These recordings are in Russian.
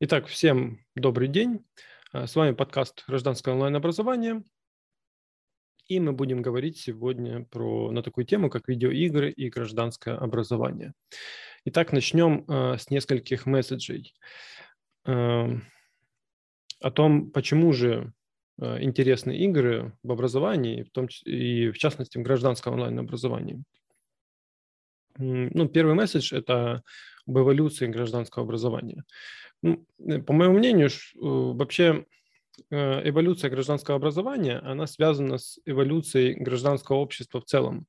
Итак, всем добрый день. А, с вами подкаст «Гражданское онлайн-образование». И мы будем говорить сегодня про, на такую тему, как видеоигры и гражданское образование. Итак, начнем э, с нескольких месседжей э, о том, почему же э, интересны игры в образовании, в том, и в частности в гражданском онлайн-образовании. Ну, первый месседж – это об эволюции гражданского образования. Ну, э, по моему мнению, э, вообще э, эволюция гражданского образования, она связана с эволюцией гражданского общества в целом.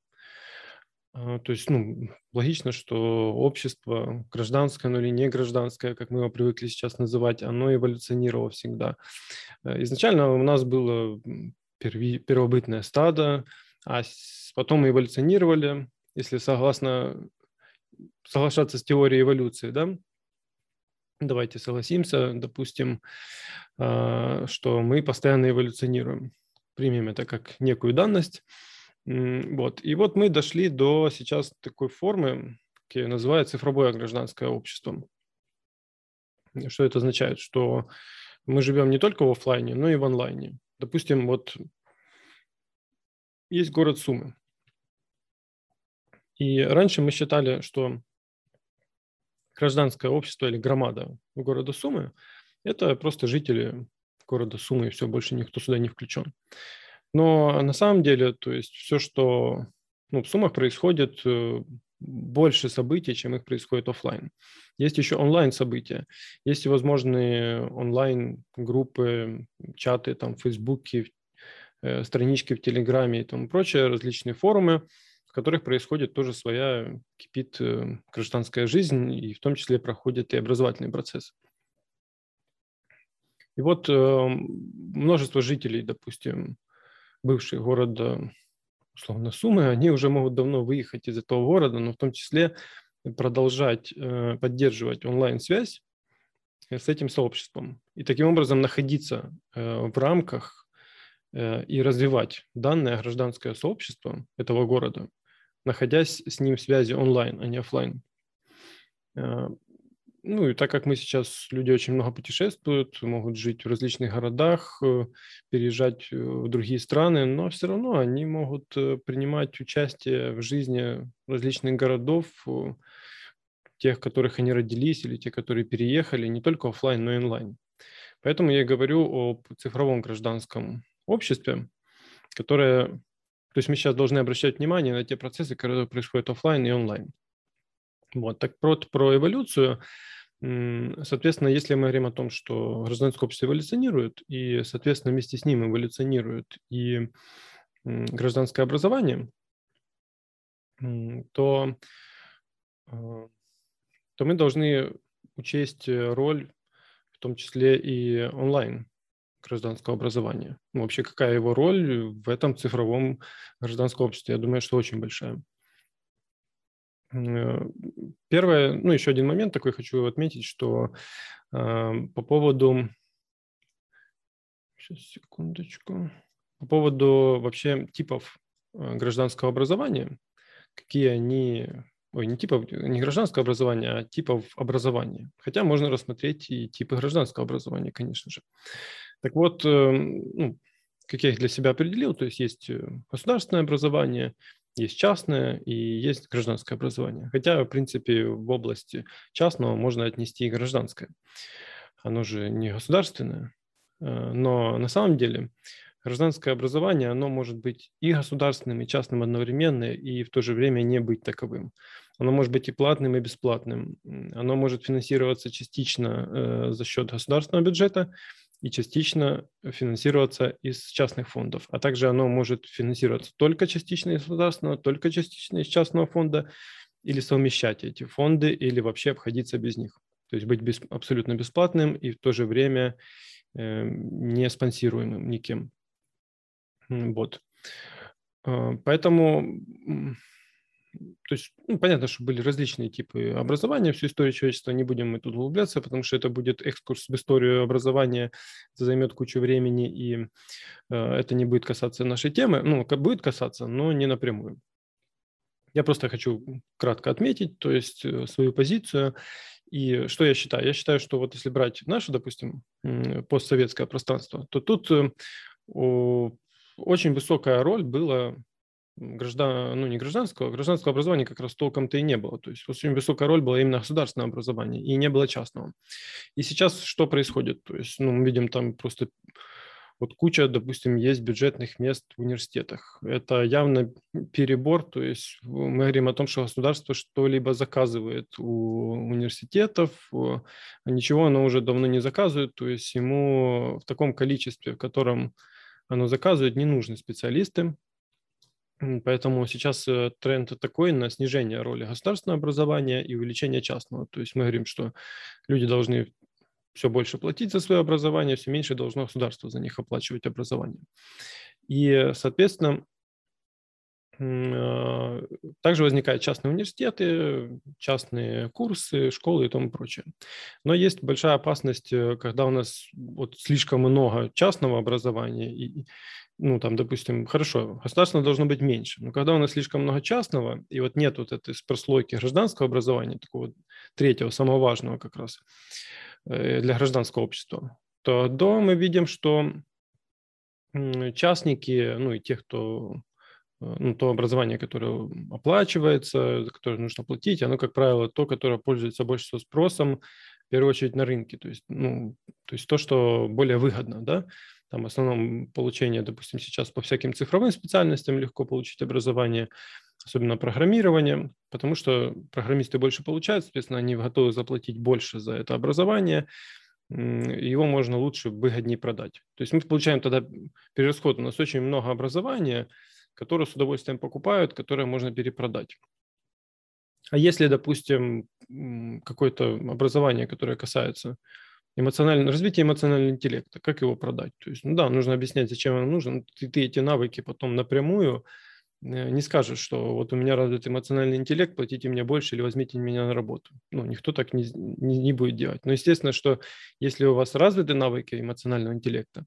А, то есть, ну, логично, что общество гражданское, но или не гражданское, как мы его привыкли сейчас называть, оно эволюционировало всегда. Изначально у нас было первобытное стадо, а потом мы эволюционировали, если согласно соглашаться с теорией эволюции, да, давайте согласимся, допустим, а, что мы постоянно эволюционируем. Примем это как некую данность. Вот. И вот мы дошли до сейчас такой формы, которая называется цифровое гражданское общество. Что это означает? Что мы живем не только в офлайне, но и в онлайне. Допустим, вот есть город Сумы. И раньше мы считали, что гражданское общество или громада города Сумы – это просто жители города Сумы, и все, больше никто сюда не включен. Но на самом деле, то есть все, что ну, в Сумах происходит, э, больше событий, чем их происходит офлайн. Есть еще онлайн события, есть всевозможные онлайн группы, чаты там в Фейсбуке, э, странички в Телеграме и тому прочее, различные форумы, в которых происходит тоже своя, кипит э, гражданская жизнь, и в том числе проходит и образовательный процесс. И вот э, множество жителей, допустим, бывших города, условно, Сумы, они уже могут давно выехать из этого города, но в том числе продолжать э, поддерживать онлайн-связь с этим сообществом. И таким образом находиться в рамках и развивать данное гражданское сообщество этого города находясь с ним в связи онлайн, а не офлайн. Э, ну и так как мы сейчас, люди очень много путешествуют, могут жить в различных городах, э, переезжать э, в другие страны, но все равно они могут принимать участие в жизни различных городов, тех, в которых они родились, или те, которые переехали, не только офлайн, но и онлайн. Поэтому я говорю о цифровом гражданском обществе, которое то есть мы сейчас должны обращать внимание на те процессы, которые происходят офлайн и онлайн. Вот. Так про, про эволюцию, соответственно, если мы говорим о том, что гражданское общество эволюционирует, и, соответственно, вместе с ним эволюционирует и гражданское образование, то, а, то мы должны учесть роль, в том числе и онлайн гражданского образования? Ну, вообще, какая его роль в этом цифровом гражданском обществе? Я думаю, что очень большая. Э, первое, ну, еще один момент такой хочу отметить, что э, по поводу... Сейчас, секундочку. По поводу вообще типов э, гражданского образования, какие они ой, не типов, не гражданского образования, а типов образования. Хотя можно рассмотреть и типы гражданского образования, конечно же. Так вот, эм, ну, как я их для себя определил, то есть есть э, государственное образование, есть частное и есть гражданское образование. Хотя, в принципе, в области частного можно отнести и гражданское. Оно же не государственное, э, но на самом деле гражданское образование, оно может быть и государственным, и частным одновременно, и в то же время не быть таковым. Оно может быть и платным, и бесплатным. Оно может финансироваться частично э, за счет государственного бюджета, и частично финансироваться из частных фондов. А также оно может финансироваться только частично из государственного, только частично из частного фонда, или совмещать эти фонды, или вообще обходиться без них. То есть быть без, абсолютно бесплатным и в то же время э, не спонсируемым никем. Вот. А, поэтому то есть, ну, понятно, что были различные типы образования, всю историю человечества не будем мы тут углубляться, потому что это будет экскурс в историю образования, это займет кучу времени, и э, это не будет касаться нашей темы, ну, будет касаться, но не напрямую. Я просто хочу кратко отметить, то есть э, свою позицию И что я считаю? Я считаю, что вот если брать наше, допустим, постсоветское пространство, то тут э, очень высокая роль была граждан, ну не гражданского, а гражданского образования как раз толком-то и не было. То есть очень высокая роль была именно государственного образования, и не было частного. И сейчас что происходит? То есть, ну, мы видим там просто вот куча, допустим, есть бюджетных мест в университетах. Это явно перебор, то есть мы говорим о том, что государство что-либо заказывает у университетов, а ничего оно уже давно не заказывает, то есть ему в таком количестве, в котором оно заказывает, не нужны специалисты, Поэтому сейчас э, тренд такой на снижение роли государственного образования и увеличение частного. То есть мы говорим, что люди должны все больше платить за свое образование, все меньше должно государство за них оплачивать образование. И, соответственно, а, также возникают частные университеты, частные курсы, школы и тому прочее. Но есть большая опасность, э, когда у нас вот слишком много частного образования, и, ну, там, допустим, хорошо, государственного должно быть меньше, но когда у нас слишком много частного, и вот нет вот этой прослойки гражданского образования, такого третьего, самого важного как раз э, для гражданского общества, то до мы видим, что частники, ну и те, кто Э, ну, то образование, которое оплачивается, за которое нужно платить, оно, как правило, то, которое пользуется больше всего спросом, в первую очередь на рынке, то есть, ну, то есть то, что более выгодно, да, там в основном получение, допустим, сейчас по всяким цифровым специальностям легко получить образование, особенно программирование, потому что программисты больше получают, соответственно, они готовы заплатить больше за это образование, его можно лучше, выгоднее продать. То есть мы получаем тогда перерасход. У нас очень много образования, которые с удовольствием покупают, которые можно перепродать. А если, допустим, какое-то образование, которое касается эмоционального, развития эмоционального интеллекта, как его продать? То есть, ну да, нужно объяснять, зачем он нужен. Ты, ты эти навыки потом напрямую э, не скажешь, что вот у меня развит эмоциональный интеллект, платите мне больше или возьмите меня на работу. Ну, никто так не, не, не будет делать. Но естественно, что если у вас развиты навыки эмоционального интеллекта,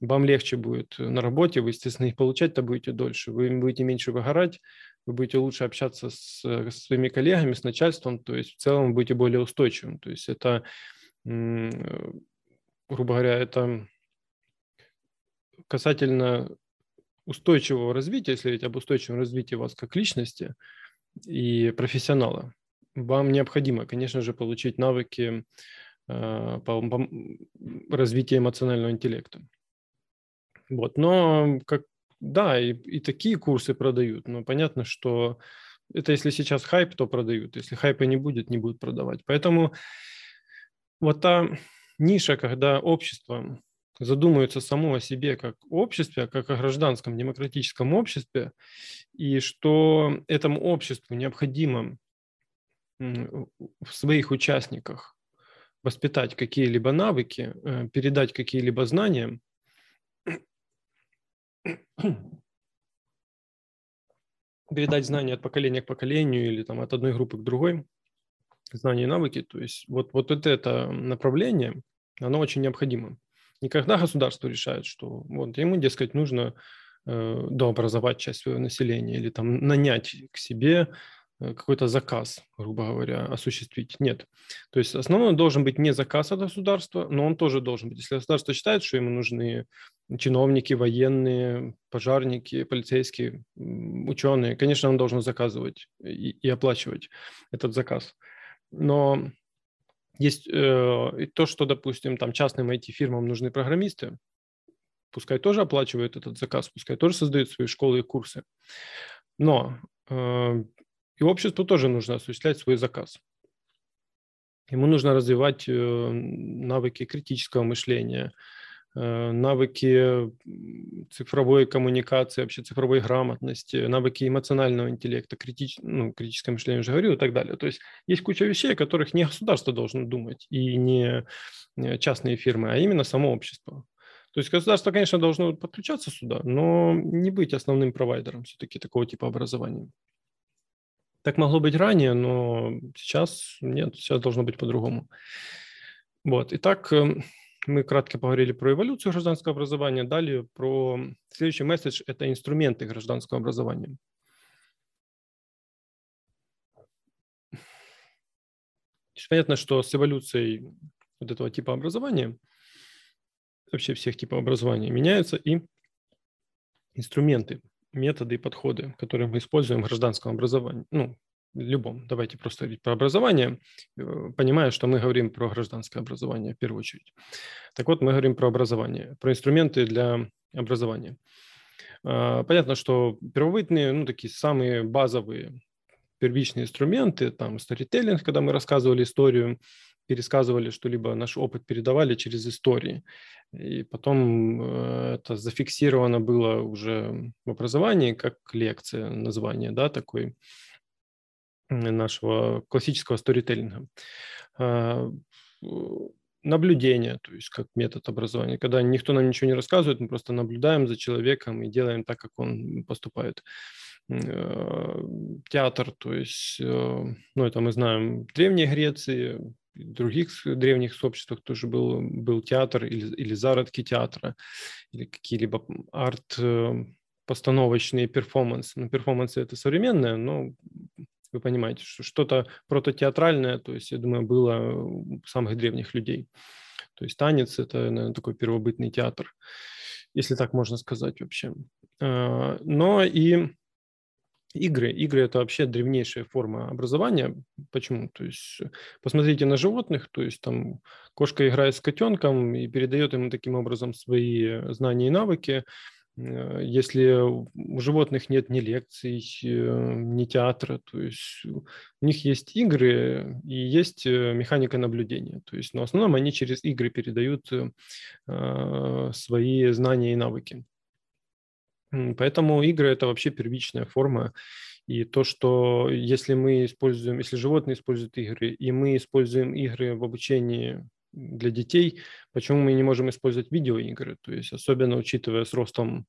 вам легче будет на работе, вы, естественно, их получать-то будете дольше, вы будете меньше выгорать, вы будете лучше общаться с, со своими коллегами, с начальством, то есть в целом вы будете более устойчивым. То есть это, грубо говоря, это касательно устойчивого развития, если говорить об устойчивом развитии вас как личности и профессионала, вам необходимо, конечно же, получить навыки э, по развитию эмоционального интеллекта. Вот, но как, да, и, и такие курсы продают, но понятно, что это если сейчас хайп, то продают. Если хайпа не будет, не будут продавать. Поэтому вот та ниша, когда общество задумывается само о себе как обществе, как о гражданском демократическом обществе, и что этому обществу необходимо в своих участниках воспитать какие-либо навыки, э, передать какие-либо знания, передать знания от поколения к поколению или там от одной группы к другой, знания и навыки. То есть вот, вот это, направление, оно очень необходимо. Никогда государство решает, что вот ему, дескать, нужно э, дообразовать часть своего населения или там нанять к себе Э, какой-то заказ, грубо говоря, осуществить. Нет. То есть основной должен быть не заказ от государства, но он тоже должен быть. Если государство считает, что ему нужны чиновники, военные, пожарники, полицейские, ученые, конечно, он должен заказывать и, и оплачивать этот заказ. Но есть э, то, что, допустим, там частным IT-фирмам нужны программисты, пускай тоже оплачивают этот заказ, пускай тоже создают свои школы и курсы. Но э, и обществу тоже нужно осуществлять свой заказ. Ему нужно развивать э, навыки критического мышления, навыки цифровой коммуникации, вообще цифровой грамотности, навыки эмоционального интеллекта, критич, ну, критическое мышление уже говорил и так далее. То есть есть куча вещей, о которых не государство должно думать и не частные фирмы, а именно само общество. То есть государство, конечно, должно подключаться сюда, но не быть основным провайдером все-таки такого типа образования. Так могло быть ранее, но сейчас нет, сейчас должно быть по-другому. Вот. Итак, эм, мы кратко поговорили про эволюцию гражданского образования. Далее про следующий месседж – это инструменты гражданского образования. понятно, что с эволюцией вот этого типа образования, вообще всех типов образования, меняются и инструменты, методы и подходы, которые мы используем в гражданском образовании, ну, любом. Давайте просто говорить про образование, э, понимая, что мы говорим про гражданское образование в первую очередь. Так вот, мы говорим про образование, про инструменты для образования. А, понятно, что первобытные, ну, такие самые базовые первичные инструменты, там, сторителлинг, когда мы рассказывали историю, пересказывали что-либо, наш опыт передавали через истории. И потом э, это зафиксировано было уже в образовании как лекция, название, да, такой нашего классического сторителлинга. А, наблюдение, то есть как метод образования. Когда никто нам ничего не рассказывает, мы просто наблюдаем за человеком и делаем так, как он поступает. Э, театр, то есть, э, ну, это мы знаем в Древней Греции, в других древних сообществах тоже был, был театр или, или зародки театра, или какие-либо арт-постановочные перформансы. Ну, перформансы – это современное, но вы понимаете, что что-то прототеатральное, то есть, я думаю, было у самых древних людей. То есть танец – это, наверное, такой первобытный театр, если так можно сказать вообще. А, но и игры. Игры – это вообще древнейшая форма образования. Почему? То есть посмотрите на животных, то есть там кошка играет с котенком и передает ему таким образом свои знания и навыки – если у животных нет ни лекций, э, ни театра, то есть у них есть игры и есть э, механика наблюдения. То есть, но в основном они через игры передают свои знания и навыки. Поэтому игры – это вообще первичная форма. И то, что если мы используем, если животные используют игры, и мы используем игры в обучении для детей, почему мы не можем использовать видеоигры, то есть особенно учитывая с ростом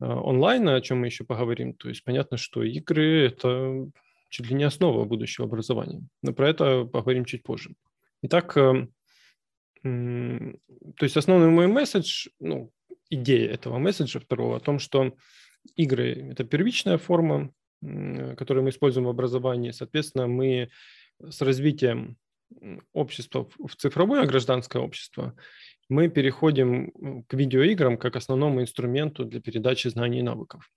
а, онлайна, о чем мы еще поговорим, то есть понятно, что игры – это чуть ли не основа будущего образования. Но про это поговорим чуть позже. Итак, э, то есть основной мой месседж, ну, идея этого месседжа второго о том, что игры – это первичная форма, которую мы используем в образовании. Соответственно, мы с развитием общества в цифровое гражданское общество, мы переходим к видеоиграм как основному инструменту для передачи знаний и навыков.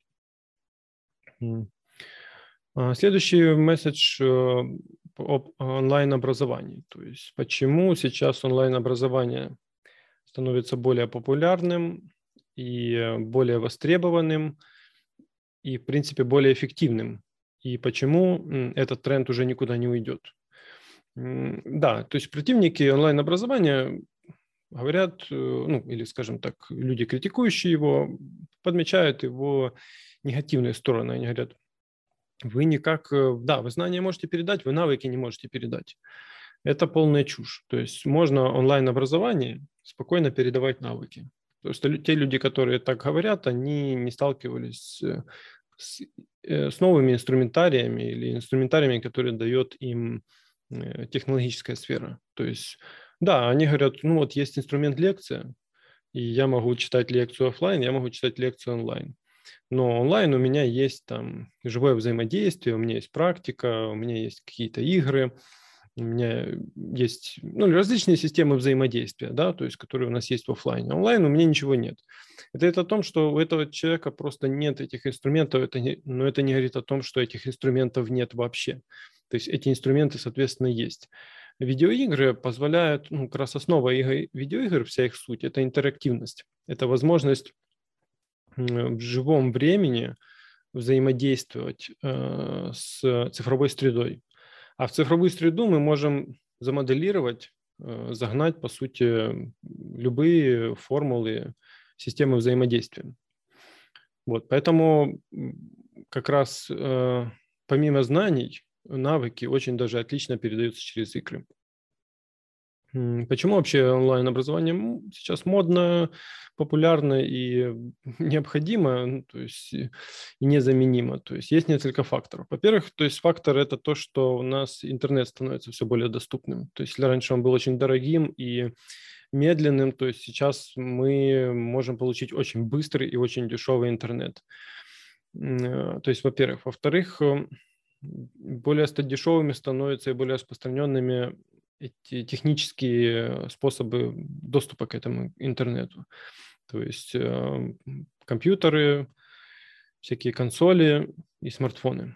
А, следующий месседж э, об онлайн-образовании. То есть почему сейчас онлайн-образование становится более популярным и более востребованным и, в принципе, более эффективным. И почему этот тренд уже никуда не уйдет. Да, то есть противники онлайн-образования говорят, э, ну, или, скажем так, люди, критикующие его, подмечают его негативные стороны. Они говорят, вы никак, э, да, вы знания можете передать, вы навыки не можете передать. Это полная чушь. То есть можно онлайн-образование спокойно передавать навыки. То есть те люди, которые так говорят, они не сталкивались с, э, с новыми инструментариями или инструментариями, которые дает им технологическая сфера. То есть, да, они говорят, ну вот есть инструмент лекция, и я могу читать лекцию офлайн, я могу читать лекцию онлайн. Но онлайн у меня есть там живое взаимодействие, у меня есть практика, у меня есть какие-то игры, у меня есть ну, различные системы взаимодействия, да, то есть, которые у нас есть в офлайне. Онлайн у меня ничего нет. Это, это о том, что у этого человека просто нет этих инструментов, это не, но это не говорит о том, что этих инструментов нет вообще. То есть эти инструменты, соответственно, есть. Видеоигры позволяют, ну, как раз основа игр, видеоигр, вся их суть, это интерактивность. Это возможность в живом времени взаимодействовать э, с цифровой средой. А в цифровую среду мы можем замоделировать, э, загнать, по сути, любые формулы системы взаимодействия. Вот, поэтому как раз э, помимо знаний навыки очень даже отлично передаются через игры. Почему вообще онлайн-образование сейчас модно, популярно и необходимо, ну, то есть и незаменимо? То есть есть несколько факторов. Во-первых, то есть фактор это то, что у нас интернет становится все более доступным. То есть если раньше он был очень дорогим и медленным, то есть сейчас мы можем получить очень быстрый и очень дешевый интернет. Э, то есть, во-первых. Во-вторых, более дешевыми становятся и более распространенными эти технические способы доступа к этому интернету. То есть э, компьютеры, всякие консоли и смартфоны.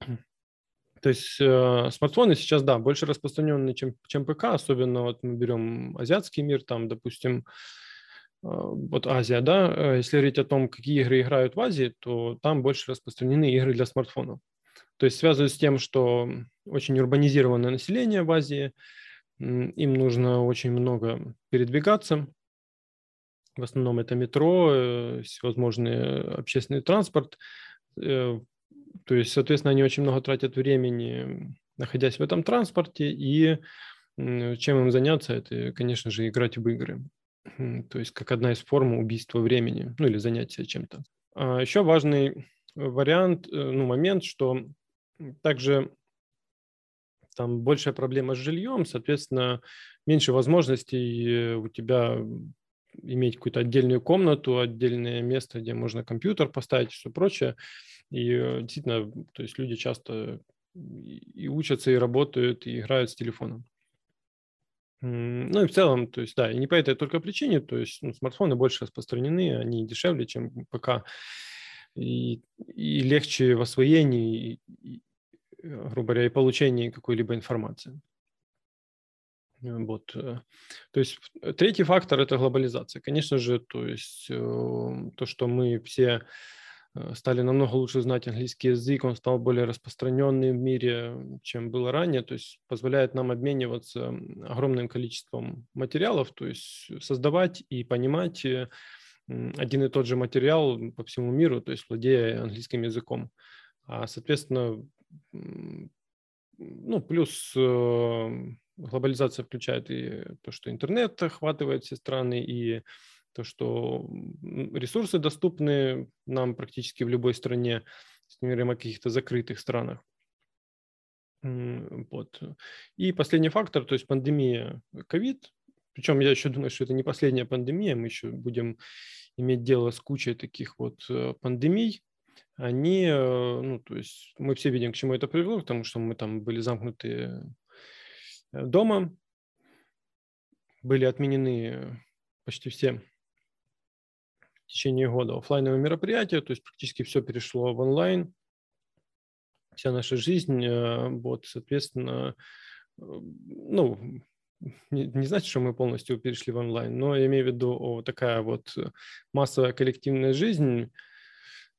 То есть э, смартфоны сейчас, да, больше распространенные, чем, чем ПК, особенно вот мы берем азиатский мир, там, допустим, э, вот Азия, да, если говорить о том, какие игры играют в Азии, то там больше распространены игры для смартфонов. То есть связано с тем, что очень урбанизированное население в Азии, им нужно очень много передвигаться. В основном это метро, э, всевозможный общественный транспорт. Э, то есть, соответственно, они очень много тратят времени, находясь в этом транспорте, и чем им заняться, это, конечно же, играть в игры. То есть, как одна из форм убийства времени, ну или занятия чем-то. А еще важный вариант, э, ну, момент, что также там большая проблема с жильем, соответственно, меньше возможностей у тебя иметь какую-то отдельную комнату, отдельное место, где можно компьютер поставить и все прочее. И э, действительно, то есть люди часто и учатся, и работают, и играют с телефоном. Ну и в целом, то есть, да, и не по этой только причине, то есть ну, смартфоны больше распространены, они дешевле, чем ПК, и, и легче в освоении, и, Э, грубо говоря, и получении какой-либо информации. Э, вот. Э, то есть третий фактор – это глобализация. Конечно же, то есть то, что мы все стали намного лучше знать английский язык, он стал более распространенным в мире, чем было ранее, то есть позволяет нам обмениваться огромным количеством материалов, то есть создавать и понимать один и тот же материал по всему миру, то есть владея английским языком. А, соответственно, ну, плюс э, глобализация включает и то, что интернет охватывает все страны, и то, что ресурсы доступны нам практически в любой стране, если мы говорим о каких-то закрытых странах. Вот. И последний фактор, то есть пандемия ковид. Причем я еще думаю, что это не последняя пандемия, мы еще будем иметь дело с кучей таких вот э, пандемий, они, э, ну, то есть мы все видим, к чему это привело, потому что мы там были замкнуты э, дома, были отменены почти все в течение года офлайновые мероприятия, то есть практически все перешло в онлайн, вся наша жизнь, вот, соответственно, ну, не, не значит, что мы полностью перешли в онлайн, но я имею в виду о, такая вот массовая коллективная жизнь,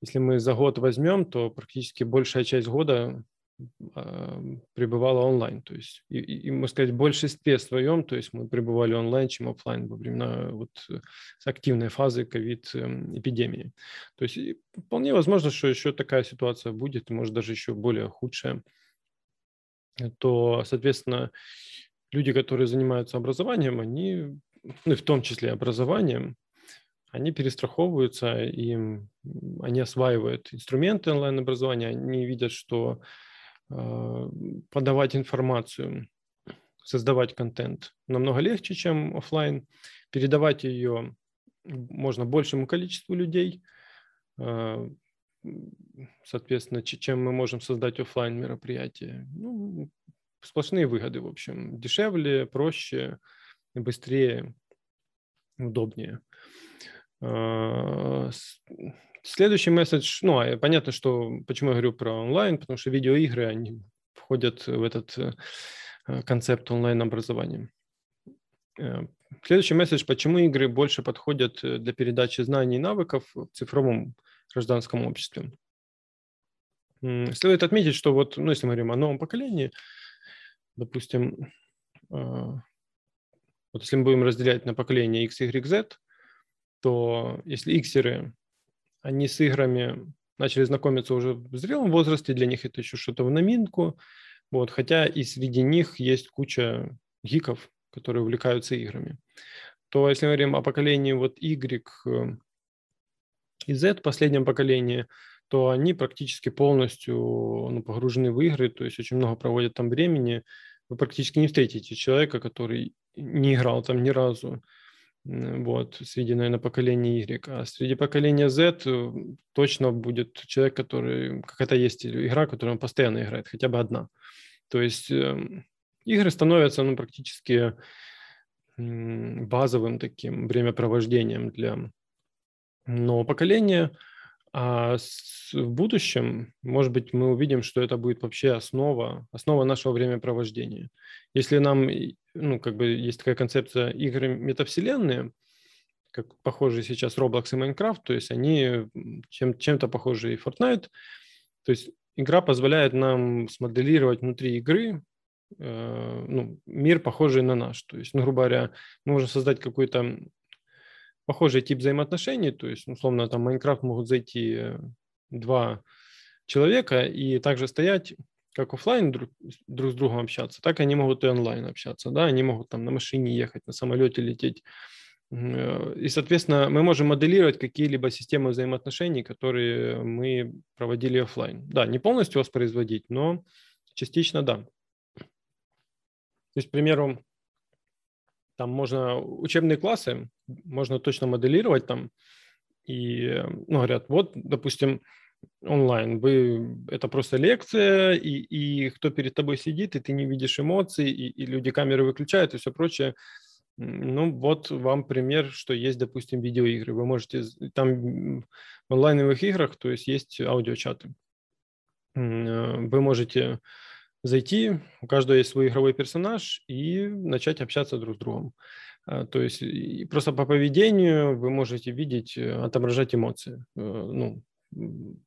если мы за год возьмем, то практически большая часть года э, пребывала онлайн. То есть, и, и, можно сказать, в большинстве своем, то есть мы пребывали онлайн, чем офлайн во времена вот э, активной фазы ковид-эпидемии. То есть вполне возможно, что еще такая ситуация будет, может даже еще более худшая. То, соответственно, люди, которые занимаются образованием, они, ну, в том числе образованием, они перестраховываются, и они осваивают инструменты онлайн-образования, они видят, что э, подавать информацию, создавать контент намного легче, чем офлайн, передавать ее можно большему количеству людей, э, соответственно, чем мы можем создать офлайн мероприятие. Ну, сплошные выгоды, в общем, дешевле, проще, быстрее, удобнее. А, следующий месседж, ну, а, понятно, что почему я говорю про онлайн, потому что видеоигры, они входят в этот э, концепт онлайн-образования. Э, следующий месседж, почему игры больше подходят э, для передачи знаний и навыков в цифровом гражданском обществе. Следует отметить, что вот, ну, если мы говорим о новом поколении, допустим, а, вот если мы будем разделять на поколение X, Y, Z, то если иксеры, они с играми начали знакомиться уже в зрелом возрасте, для них это еще что-то в номинку, вот, хотя и среди них есть куча гиков, которые увлекаются играми. То если мы говорим о поколении вот Y э, и Z, последнем поколении, то они практически полностью ну, погружены в игры, то есть очень много проводят там времени. Вы практически не встретите человека, который не играл там ни разу. вот, среди, наверное, поколения Y. А среди поколения Z э, точно будет человек, который, как это есть игра, которую он постоянно играет, хотя бы одна. То есть эм, игры становятся ну, практически базовым таким времяпровождением для нового поколения. А в будущем, может быть, мы увидим, что это будет вообще основа, основа нашего времяпровождения. Если нам ну, как бы есть такая концепция игры метавселенные, как похожие сейчас Roblox и Minecraft, то есть они чем, чем-то похожи и Fortnite. То есть игра позволяет нам смоделировать внутри игры э, ну, мир, похожий на наш. То есть, ну, грубо говоря, мы можем создать какой-то похожий тип взаимоотношений, то есть, условно, там в Minecraft могут зайти э, два человека и также стоять как офлайн друг, друг с другом общаться, так они могут и онлайн общаться, да, они могут там на машине ехать, на самолете лететь. Э, и, соответственно, мы можем моделировать какие-либо системы взаимоотношений, которые мы проводили офлайн. Да, не полностью воспроизводить, но частично да. То есть, к примеру, там можно учебные классы, можно точно моделировать там, и, ну, говорят, вот, допустим, онлайн. Вы, это просто лекция, и, и кто перед тобой сидит, и ты не видишь эмоций, и, и люди камеры выключают и все прочее. Ну, вот вам пример, что есть, допустим, видеоигры. Вы можете, там в онлайновых играх, то есть есть аудиочаты. Э, вы можете зайти, у каждого есть свой игровой персонаж, и начать общаться друг с другом. Э, то есть просто по поведению вы можете видеть, э, отображать эмоции. Ну,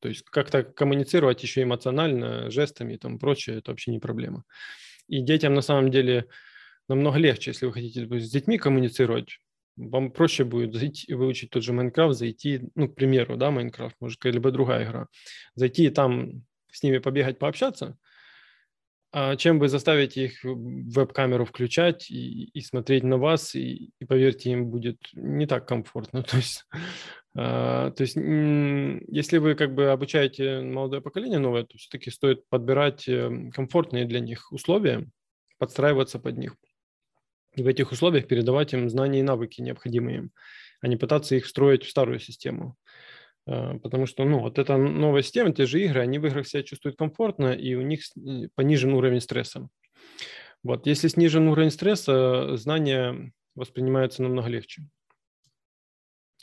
то есть как-то коммуницировать еще эмоционально, жестами и тому прочее, это вообще не проблема. И детям на самом деле намного легче, если вы хотите с детьми коммуницировать, вам проще будет зайти, выучить тот же Майнкрафт, зайти, ну, к примеру, да, Майнкрафт, может, какая-либо другая игра, зайти и там с ними побегать, пообщаться, а чем вы заставите их веб-камеру включать и, и смотреть на вас, и, и поверьте, им будет не так комфортно. То есть а, то есть, если вы как бы обучаете молодое поколение новое, то все-таки стоит подбирать эм, комфортные для них условия, подстраиваться под них. И в этих условиях передавать им знания и навыки, необходимые им, а не пытаться их встроить в старую систему. А, потому что, ну, вот эта новая система, те же игры, они в играх себя чувствуют комфортно, и у них понижен уровень стресса. Вот, если снижен уровень стресса, знания воспринимаются намного легче.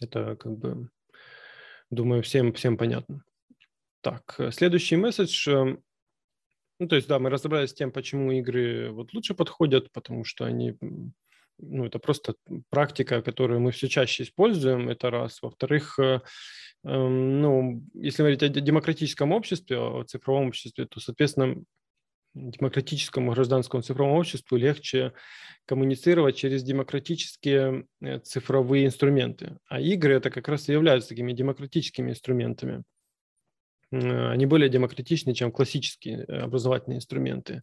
Это как бы, думаю, всем, всем понятно. Так, э, следующий месседж. Эм, ну, то есть, да, мы разобрались с тем, почему игры вот лучше подходят, потому что они, ну, это просто практика, которую мы все чаще используем, это раз. Во-вторых, э, эм, ну, если говорить о демократическом обществе, о цифровом обществе, то, соответственно, демократическому гражданскому цифровому обществу легче коммуницировать через демократические э, цифровые инструменты. А игры это как раз и являются такими демократическими инструментами. Э, они более демократичны, чем классические э, образовательные инструменты.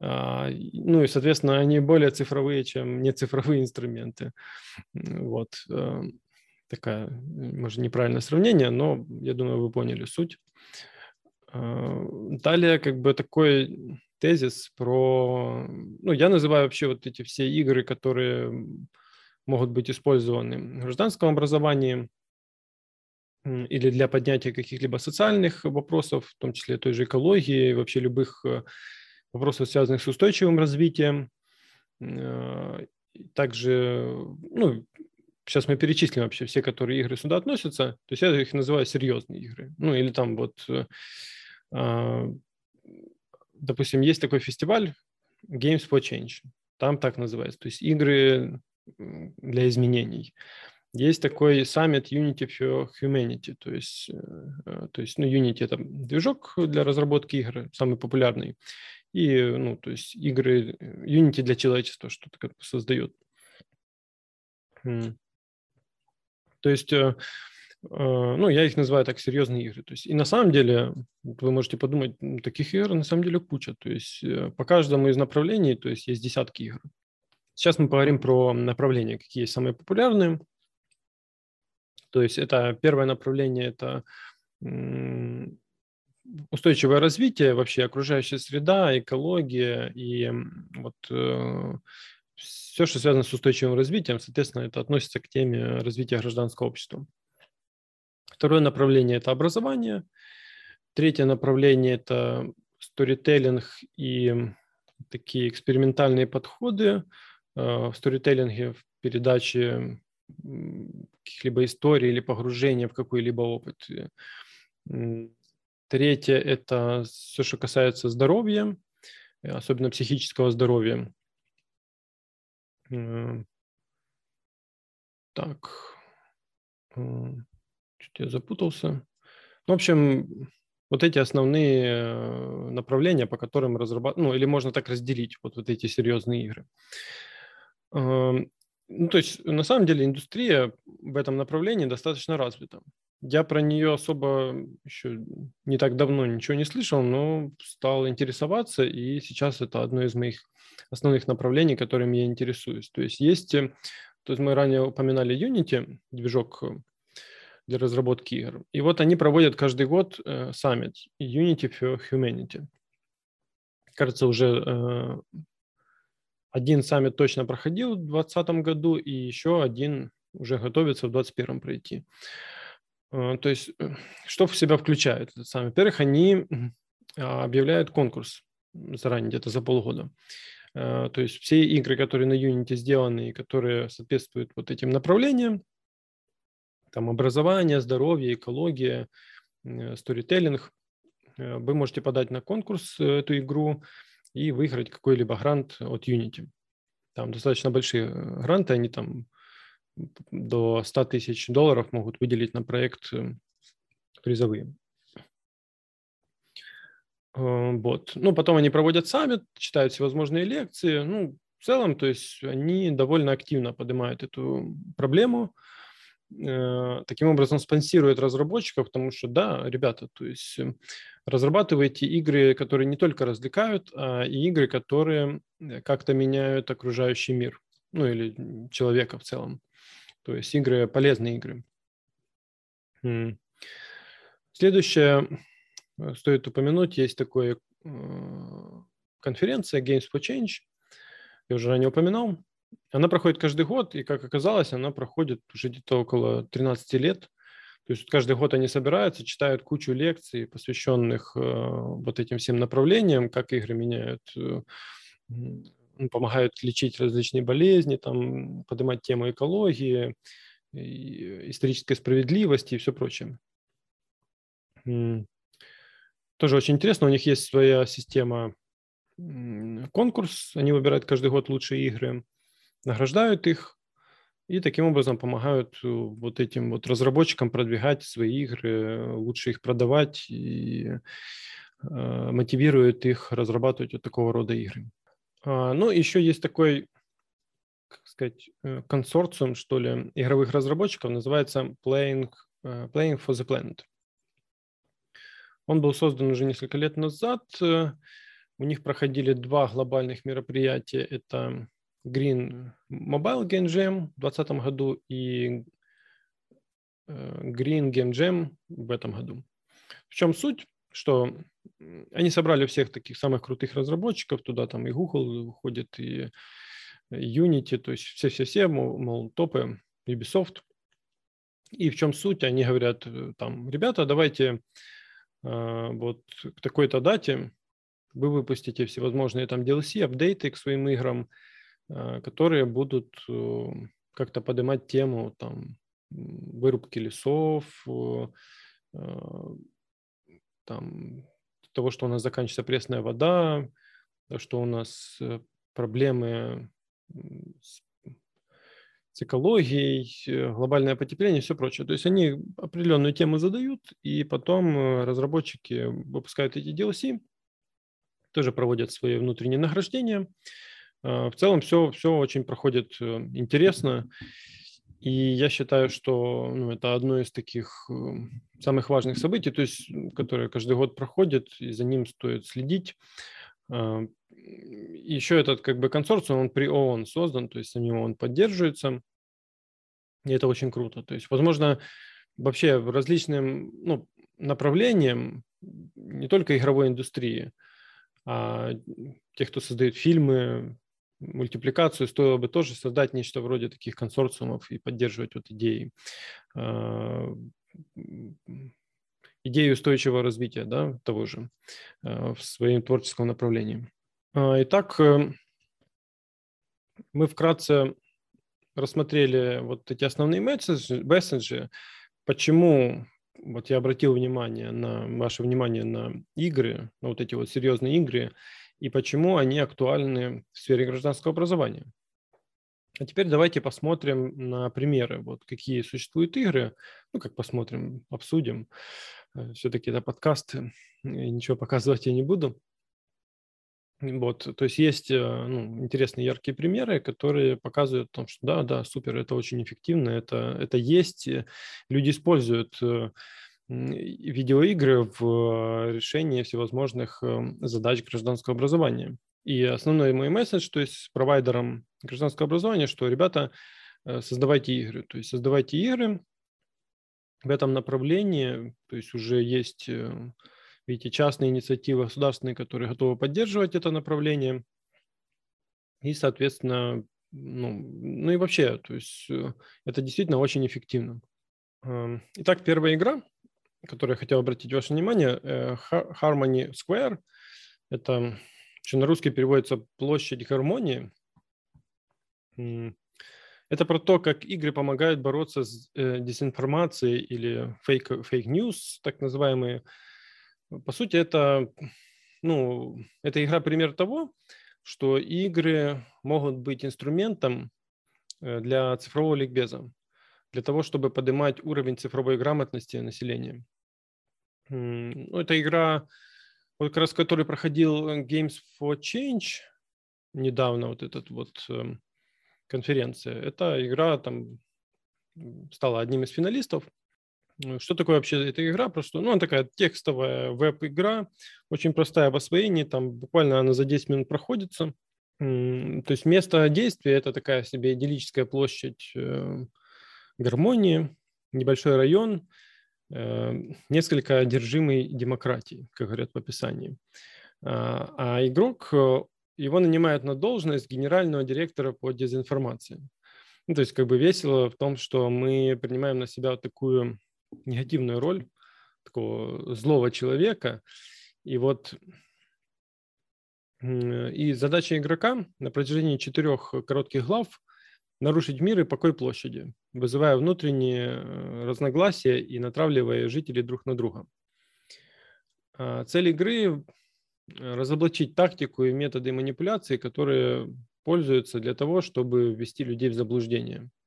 А, ну и, соответственно, они более цифровые, чем нецифровые инструменты. Вот такая, может, неправильное сравнение, но я думаю, вы поняли суть. А, далее как бы такой тезис про... Ну, я называю вообще вот эти все игры, которые могут быть использованы в гражданском образовании или для поднятия каких-либо социальных вопросов, в том числе той же экологии, вообще любых э, вопросов, связанных с устойчивым развитием. А, также, ну, сейчас мы перечислим вообще все, которые игры сюда относятся. То есть я их называю серьезные игры. Ну, или там вот э, а, допустим, есть такой фестиваль Games for Change, там так называется, то есть игры для изменений. Есть такой саммит Unity for Humanity, то есть, э, э, то есть ну, Unity – это движок для разработки игр, самый популярный. И, ну, то есть игры Unity для человечества что-то как бы создает. То есть Э, ну, я их называю так серьезные игры. То есть, и на самом деле, вы можете подумать, таких игр на самом деле куча. То есть э, по каждому из направлений, то есть есть десятки игр. Сейчас мы поговорим про направления, какие есть самые популярные. То есть это первое направление, это устойчивое развитие, вообще окружающая среда, экология и вот э, все, что связано с устойчивым развитием, соответственно, это относится к теме развития гражданского общества. Второе направление – это образование. Третье направление – это сторителлинг и такие экспериментальные подходы э, в сторителлинге, в передаче каких-либо историй или погружения в какой-либо опыт. Третье – это все, что касается здоровья, особенно психического здоровья. Так, чуть я запутался. В общем, вот эти основные э, направления, по которым разрабатывать, ну или можно так разделить вот, вот эти серьезные игры. Ну, то есть, на самом деле, индустрия в этом направлении достаточно развита. Я про нее особо еще не так давно ничего не слышал, но стал интересоваться, и сейчас это одно из моих основных направлений, которыми я интересуюсь. То есть есть, э, то есть мы ранее упоминали Unity, движок э, для разработки игр. И вот они проводят каждый год э, Summit Unity for Humanity. Кажется, уже один саммит точно проходил в 2020 году, и еще один уже готовится в 2021 пройти. Э, то есть, э, что в себя включает этот саммит? Во-первых, они а, объявляют конкурс заранее, где-то за полгода. Э, то есть все игры, которые на Unity сделаны и которые соответствуют вот этим направлениям, там образование, здоровье, экология, сторителлинг, вы можете подать на конкурс эту игру, и выиграть какой-либо грант от Unity. Там достаточно большие э, гранты, они там до 100 тысяч долларов могут выделить на проект э, призовые. Э, вот. Ну, потом они проводят саммит, читают всевозможные лекции. Ну, в целом, то есть они довольно активно поднимают эту проблему, таким образом спонсируют разработчиков, потому что, да, ребята, то есть разрабатываете игры, которые не только развлекают, а и игры, которые э, как-то меняют окружающий мир, ну или человека в целом. То есть игры, полезные игры. Следующее, э, стоит упомянуть, есть такая э, конференция Games for Change, я уже ранее упоминал. Она проходит каждый год, и, как оказалось, она проходит уже где-то около 13 лет – то есть каждый год они собираются, читают кучу лекций, посвященных э, вот этим всем направлениям, как игры меняют, э, помогают лечить различные болезни, там, поднимать тему экологии, исторической справедливости и все прочее. Тоже очень интересно, у них есть своя система конкурс, они выбирают каждый год лучшие игры, награждают их, и таким образом помогают э, вот этим вот разработчикам продвигать свои игры, лучше их продавать и э, мотивируют их разрабатывать вот такого рода игры. А, ну, еще есть такой, как сказать, э, консорциум, что ли, игровых разработчиков, называется Playing, Playing for the Planet. Он был создан уже несколько лет назад. У них проходили два глобальных мероприятия. Это Green Mobile Game Jam в 2020 году и э, Green Game Jam в этом году. В чем суть? Что они собрали всех таких самых крутых разработчиков, туда там и Google уходит, и Unity, то есть все-все-все, мол, топы, Ubisoft. И в чем суть? Они говорят э, там, ребята, давайте э, вот к такой-то дате вы выпустите всевозможные там DLC, апдейты к своим играм, Э, которые будут э, как-то поднимать тему там, вырубки лесов, э, там, того, что у нас заканчивается пресная вода, что у нас проблемы с, с экологией, глобальное потепление и все прочее. То есть они определенную тему задают, и потом разработчики выпускают эти DLC, тоже проводят свои внутренние награждения, в целом все, все очень проходит э, интересно. И я считаю, что ну, это одно из таких э, самых важных событий, то есть, которое каждый год проходит, и за ним стоит следить. Еще этот как бы консорциум, он при ООН создан, то есть у него он поддерживается, и это очень круто. То есть, возможно, вообще различным ну, направлениям, не только игровой индустрии, а тех, кто создает фильмы, мультипликацию стоило бы тоже создать нечто вроде таких консорциумов и поддерживать вот идеи а, идеи устойчивого развития, да, того же в своем творческом направлении. Итак, э, мы вкратце рассмотрели вот эти основные месседжи, месседжи почему вот я обратил внимание на ваше внимание на игры, на вот эти вот серьезные игры, и почему они актуальны в сфере гражданского образования. А теперь давайте посмотрим на примеры, вот какие существуют игры, ну как посмотрим, обсудим. Э, Все-таки это подкасты, ничего показывать я не буду. Вот, то есть есть э, ну, интересные яркие примеры, которые показывают о том, что да, да, супер, это очень эффективно, это, это есть. Люди используют э, видеоигры в решении всевозможных эм, задач гражданского образования. И основной мой месседж, то есть с провайдером гражданского образования, что, ребята, э, создавайте игры. То есть создавайте игры в этом направлении, то есть уже есть Видите, частные инициативы государственные, которые готовы поддерживать это направление. И, соответственно, ну, ну и вообще, то есть э, это действительно очень эффективно. Эм, итак, первая игра, которую я хотел обратить ваше внимание, э, Harmony Square. Это, что на русский переводится «площадь гармонии». Это про то, как игры помогают бороться с э, дезинформацией или fake news, так называемые, по сути, это, ну, это игра пример того, что игры могут быть инструментом э, для цифрового ликбеза, для того, чтобы поднимать уровень цифровой грамотности населения. Ну, это игра, вот как раз который проходил Games for Change недавно, вот этот вот эм, конференция. Эта игра там стала одним из финалистов. Э, что такое вообще эта игра? Просто, ну, она такая текстовая веб-игра, очень простая в освоении, там буквально она за 10 минут проходится. То есть место действия – это такая себе идиллическая площадь э, гармонии, небольшой район, э, несколько одержимой демократии, как говорят в описании. А, а игрок, его нанимают на должность генерального директора по дезинформации. Ну, то есть как бы весело в том, что мы принимаем на себя вот такую негативную роль такого злого человека. И вот и задача игрока на протяжении четырех коротких глав нарушить мир и покой площади, вызывая внутренние э, разногласия и натравливая жителей друг на друга. А цель игры э, – разоблачить тактику и методы манипуляции, которые пользуются для того, чтобы ввести людей в заблуждение –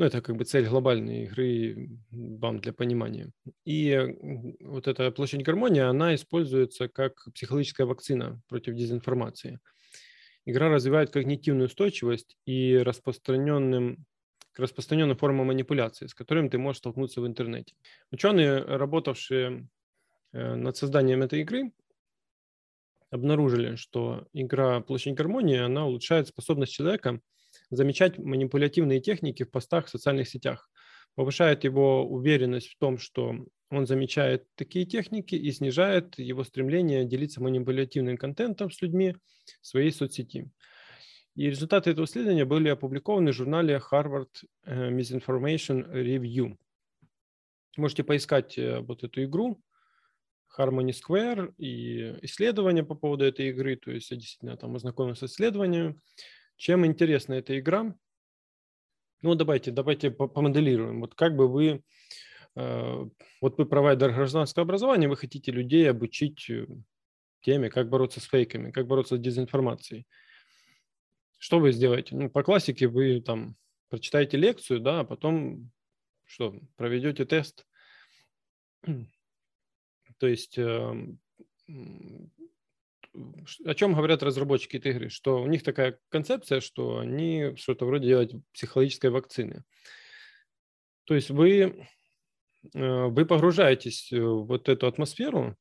ну, это как бы цель глобальной игры вам для понимания. И вот эта площадь гармонии, она используется как психологическая вакцина против дезинформации. Игра развивает когнитивную устойчивость и распространенным к распространенным формам манипуляции, с которыми ты можешь столкнуться в интернете. Ученые, работавшие э, над созданием этой игры, обнаружили, что игра «Площадь гармонии» она улучшает способность человека замечать манипулятивные техники в постах в социальных сетях, повышает его уверенность в том, что он замечает такие техники и снижает его стремление делиться манипулятивным контентом с людьми в своей соцсети. И результаты этого исследования были опубликованы в журнале Harvard э, Misinformation Review. Можете поискать э, вот эту игру Harmony Square и исследования по поводу этой игры. То есть я действительно там ознакомился с исследованиями. Чем интересна эта игра? Ну, давайте, давайте помоделируем. Вот как бы вы, вот вы провайдер гражданского образования, вы хотите людей обучить э, теме, как бороться с фейками, как бороться с дезинформацией. Что вы сделаете? Ну, по классике вы там прочитаете лекцию, да, а потом что, проведете тест. То есть эм, о чем говорят разработчики этой игры? Что у них такая концепция, что они что-то вроде делают психологической вакцины. То есть вы, э, вы погружаетесь в вот эту атмосферу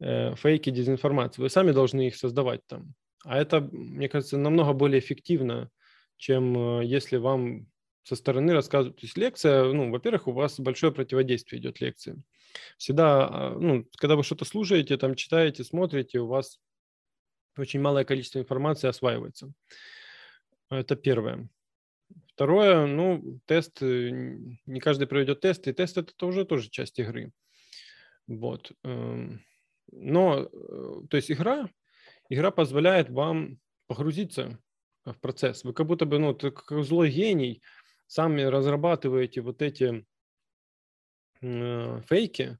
э, фейки, дезинформации. Вы сами должны их создавать там. А это, мне кажется, намного более эффективно, чем э, если вам со стороны рассказывают. То есть лекция, ну, во-первых, у вас большое противодействие идет лекции. Всегда, а, ну, когда вы что-то слушаете, там читаете, смотрите, у вас очень малое количество информации осваивается. Это первое. Второе, ну, тест, не каждый проведет тест, и тест это уже тоже часть игры. Вот. Эм, но, э, то есть игра, игра позволяет вам погрузиться в процесс. Вы как будто бы, ну, как злой гений, сами разрабатываете вот эти э, фейки,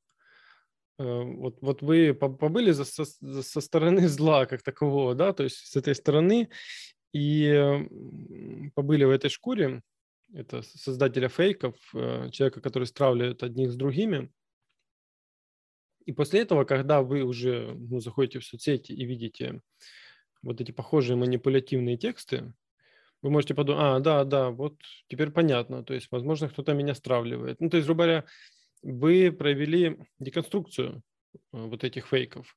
Э, вот, вот вы побыли за, со, со стороны зла как такового, да, то есть с этой стороны, и побыли в этой шкуре, это создателя фейков, э, человека, который стравливает одних с другими. И после этого, когда вы уже ну, заходите в соцсети и видите вот эти похожие манипулятивные тексты, вы можете подумать, а, да, да, вот теперь понятно, то есть, возможно, кто-то меня стравливает. Ну, то есть, грубо говоря, вы провели деконструкцию э, вот этих фейков.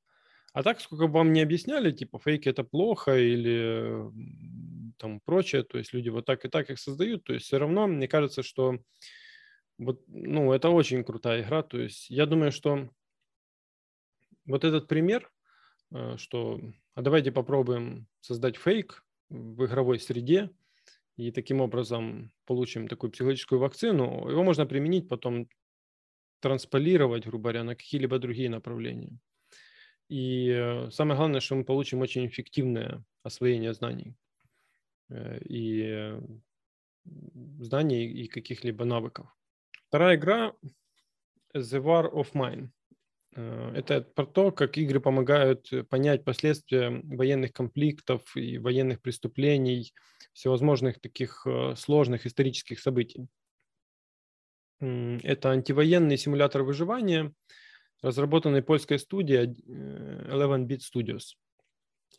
А так, сколько бы вам не объясняли, типа фейки это плохо или там прочее, то есть люди вот так и так их создают, то есть все равно мне кажется, что вот, ну, это очень крутая игра, то есть я думаю, что вот этот пример, э, что а давайте попробуем создать фейк в игровой среде, и таким образом получим такую психологическую вакцину, его можно применить потом трансполировать, грубо говоря, на какие-либо другие направления. И э, самое главное, что мы получим очень эффективное освоение знаний э, и знаний и каких-либо навыков. Вторая игра The War of Mine. Э, это про то, как игры помогают понять последствия военных конфликтов и военных преступлений, всевозможных таких сложных исторических событий. Это антивоенный симулятор выживания, разработанный польской студией 11-Bit э, Studios.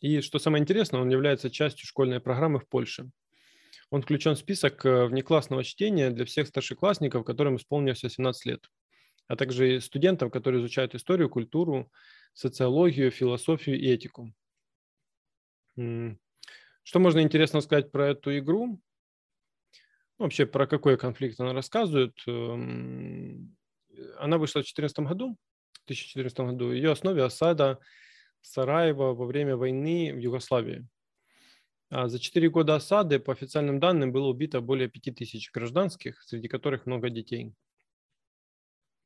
И что самое интересное, он является частью школьной программы в Польше. Он включен в список э, внеклассного чтения для всех старшеклассников, которым исполнилось 18 лет, а также студентов, которые изучают историю, культуру, социологию, философию и этику. Что можно интересно сказать про эту игру? вообще про какой конфликт она рассказывает. Эм, она вышла в 2014 году, в 2014 году. Ее основе осада Сараева во время войны в Югославии. А за 4 года осады, по официальным данным, было убито более 5000 гражданских, среди которых много детей.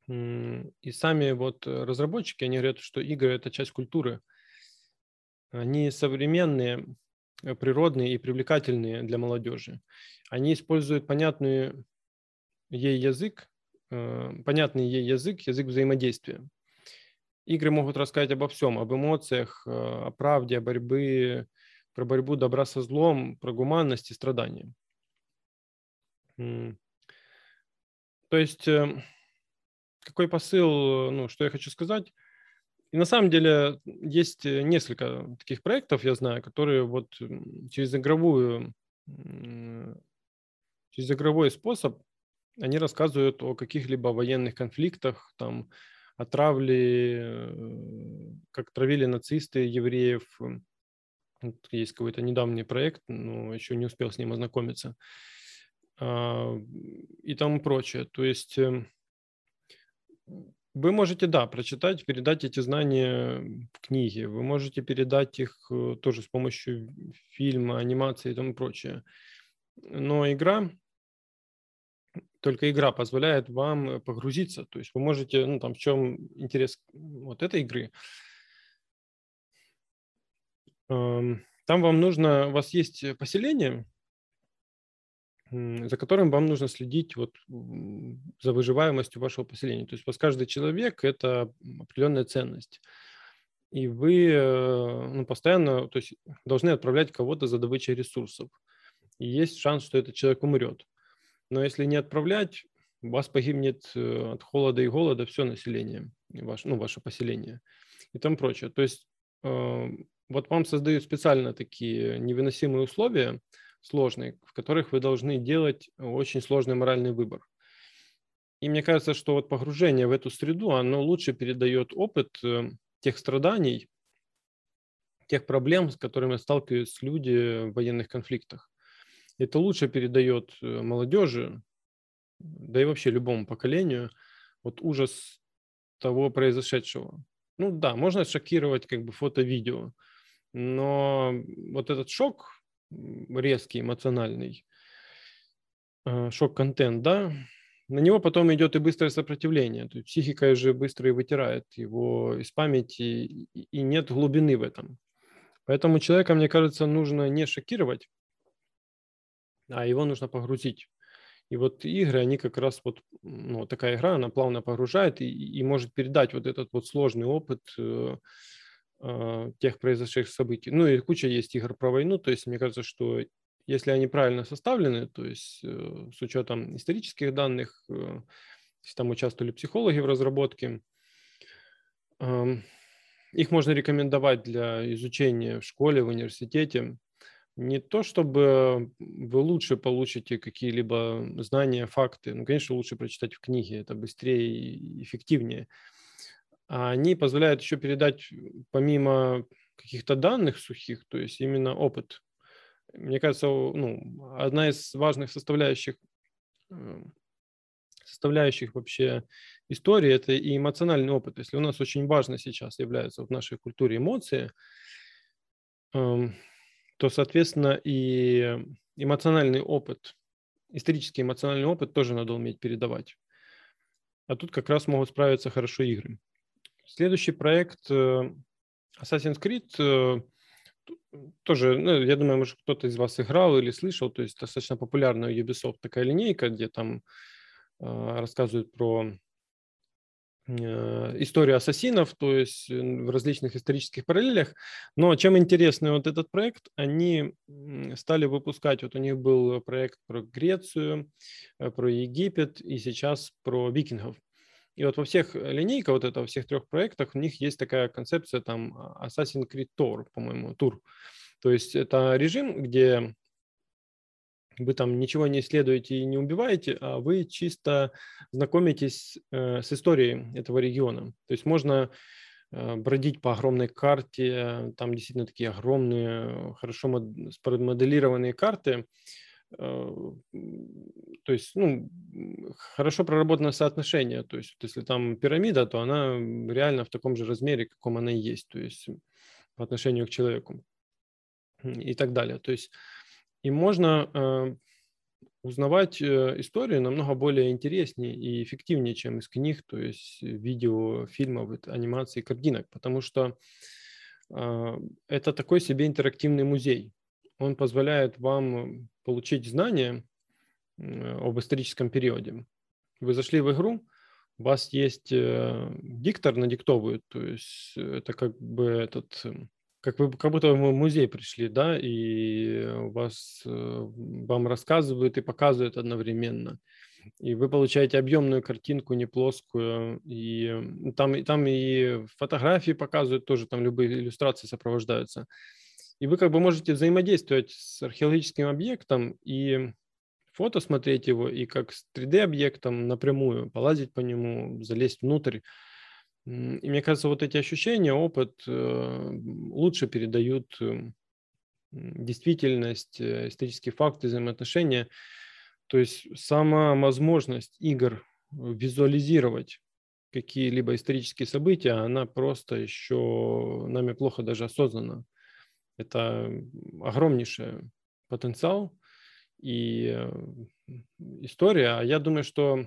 И сами вот разработчики, они говорят, что игры – это часть культуры. Они современные, природные и привлекательные для молодежи. Они используют понятный ей язык, э, понятный ей язык, язык взаимодействия. Игры могут рассказать обо всем, об эмоциях, э, о правде, о борьбе, про борьбу добра со злом, про гуманность и страдания. То есть, какой посыл, ну, что я хочу сказать? И на самом деле есть э, несколько таких проектов, я знаю, которые вот через игровую, через игровой способ они рассказывают о каких-либо военных конфликтах, там, о травле, э, как травили нацисты евреев. Есть какой-то недавний проект, но еще не успел с ним ознакомиться. А, и тому прочее. То есть эм, вы можете, да, прочитать, передать эти знания в книге. Вы можете передать их э, тоже с помощью фильма, анимации и тому прочее. Но игра, только игра позволяет вам погрузиться. То есть вы можете, ну там в чем интерес вот этой игры. Там вам нужно, у вас есть поселение, за которым вам нужно следить вот за выживаемостью вашего поселения. То есть у вас каждый человек – это определенная ценность. И вы э, ну, постоянно то есть, должны отправлять кого-то за добычей ресурсов. И есть шанс, что этот человек умрет. Но если не отправлять, вас погибнет э, от холода и голода все население, ваше, ну, ваше поселение и тому прочее. То есть э, вот вам создают специально такие невыносимые условия, сложные, в которых вы должны делать очень сложный моральный выбор. И мне кажется, что вот погружение в эту среду, оно лучше передает опыт э, тех страданий, тех проблем, с которыми сталкиваются люди в военных конфликтах. Это лучше передает э, молодежи, да и вообще любому поколению, вот ужас того произошедшего. Ну да, можно шокировать как бы фото-видео, но вот этот шок резкий, эмоциональный, э, шок-контент, да, на него потом идет и быстрое сопротивление. То есть психика же быстро и вытирает его из памяти, и нет глубины в этом. Поэтому человека, мне кажется, нужно не шокировать, а его нужно погрузить. И вот игры, они как раз вот, ну, такая игра, она плавно погружает и, и может передать вот этот вот сложный опыт э, э, тех произошедших событий. Ну и куча есть игр про войну, то есть мне кажется, что если они правильно составлены, то есть э, с учетом исторических данных, э, там участвовали психологи в разработке, э, их можно рекомендовать для изучения в школе, в университете. Не то, чтобы вы лучше получите какие-либо знания, факты. Ну, конечно, лучше прочитать в книге, это быстрее и эффективнее. А они позволяют еще передать, помимо каких-то данных сухих, то есть именно опыт мне кажется, ну, одна из важных составляющих эм, составляющих вообще истории – это и эмоциональный опыт. Если у нас очень важно сейчас является в нашей культуре эмоции, эм, то, соответственно, и эмоциональный опыт, исторический эмоциональный опыт тоже надо уметь передавать. А тут как раз могут справиться хорошо игры. Следующий проект э, Assassin's Creed э, тоже, ну, я думаю, может, кто-то из вас играл или слышал, то есть достаточно популярная Ubisoft такая линейка, где там э, рассказывают про историю ассасинов, то есть в различных исторических параллелях. Но чем интересный вот этот проект, они стали выпускать, вот у них был проект про Грецию, э, про Египет и сейчас про викингов. И вот во всех э, линейках, вот это, во всех трех проектах, у них есть такая концепция там а, Assassin's Creed Tour, по-моему, тур. То есть это режим, где вы там ничего не исследуете и не убиваете, а вы чисто знакомитесь э, с историей этого региона. То есть можно э, бродить по огромной карте, там действительно такие огромные, хорошо смоделированные карты, Э, то есть, ну, хорошо проработано соотношение. То есть, если там пирамида, то она реально в таком же размере, каком она есть, то есть по отношению к человеку и так далее. То есть, и можно э, узнавать э, историю намного более интереснее и эффективнее, чем из книг, то есть видео, фильмов, анимации, картинок, потому что э, это такой себе интерактивный музей он позволяет вам получить знания об историческом периоде. Вы зашли в игру, у вас есть э, диктор надиктовывает, то есть это как бы этот, как вы как будто в музей пришли, да, и вас, э, вам рассказывают и показывают одновременно. И вы получаете объемную картинку, не плоскую. И там, там и фотографии показывают тоже, там любые иллюстрации сопровождаются. И вы как бы можете взаимодействовать с археологическим объектом и фото смотреть его, и как с 3D-объектом напрямую, полазить по нему, залезть внутрь. И мне кажется, вот эти ощущения, опыт э, лучше передают э, действительность, э, исторические факты, взаимоотношения. То есть сама возможность игр визуализировать какие-либо исторические события, она просто еще нами плохо даже осознана. Это огромнейший потенциал и история. А я думаю, что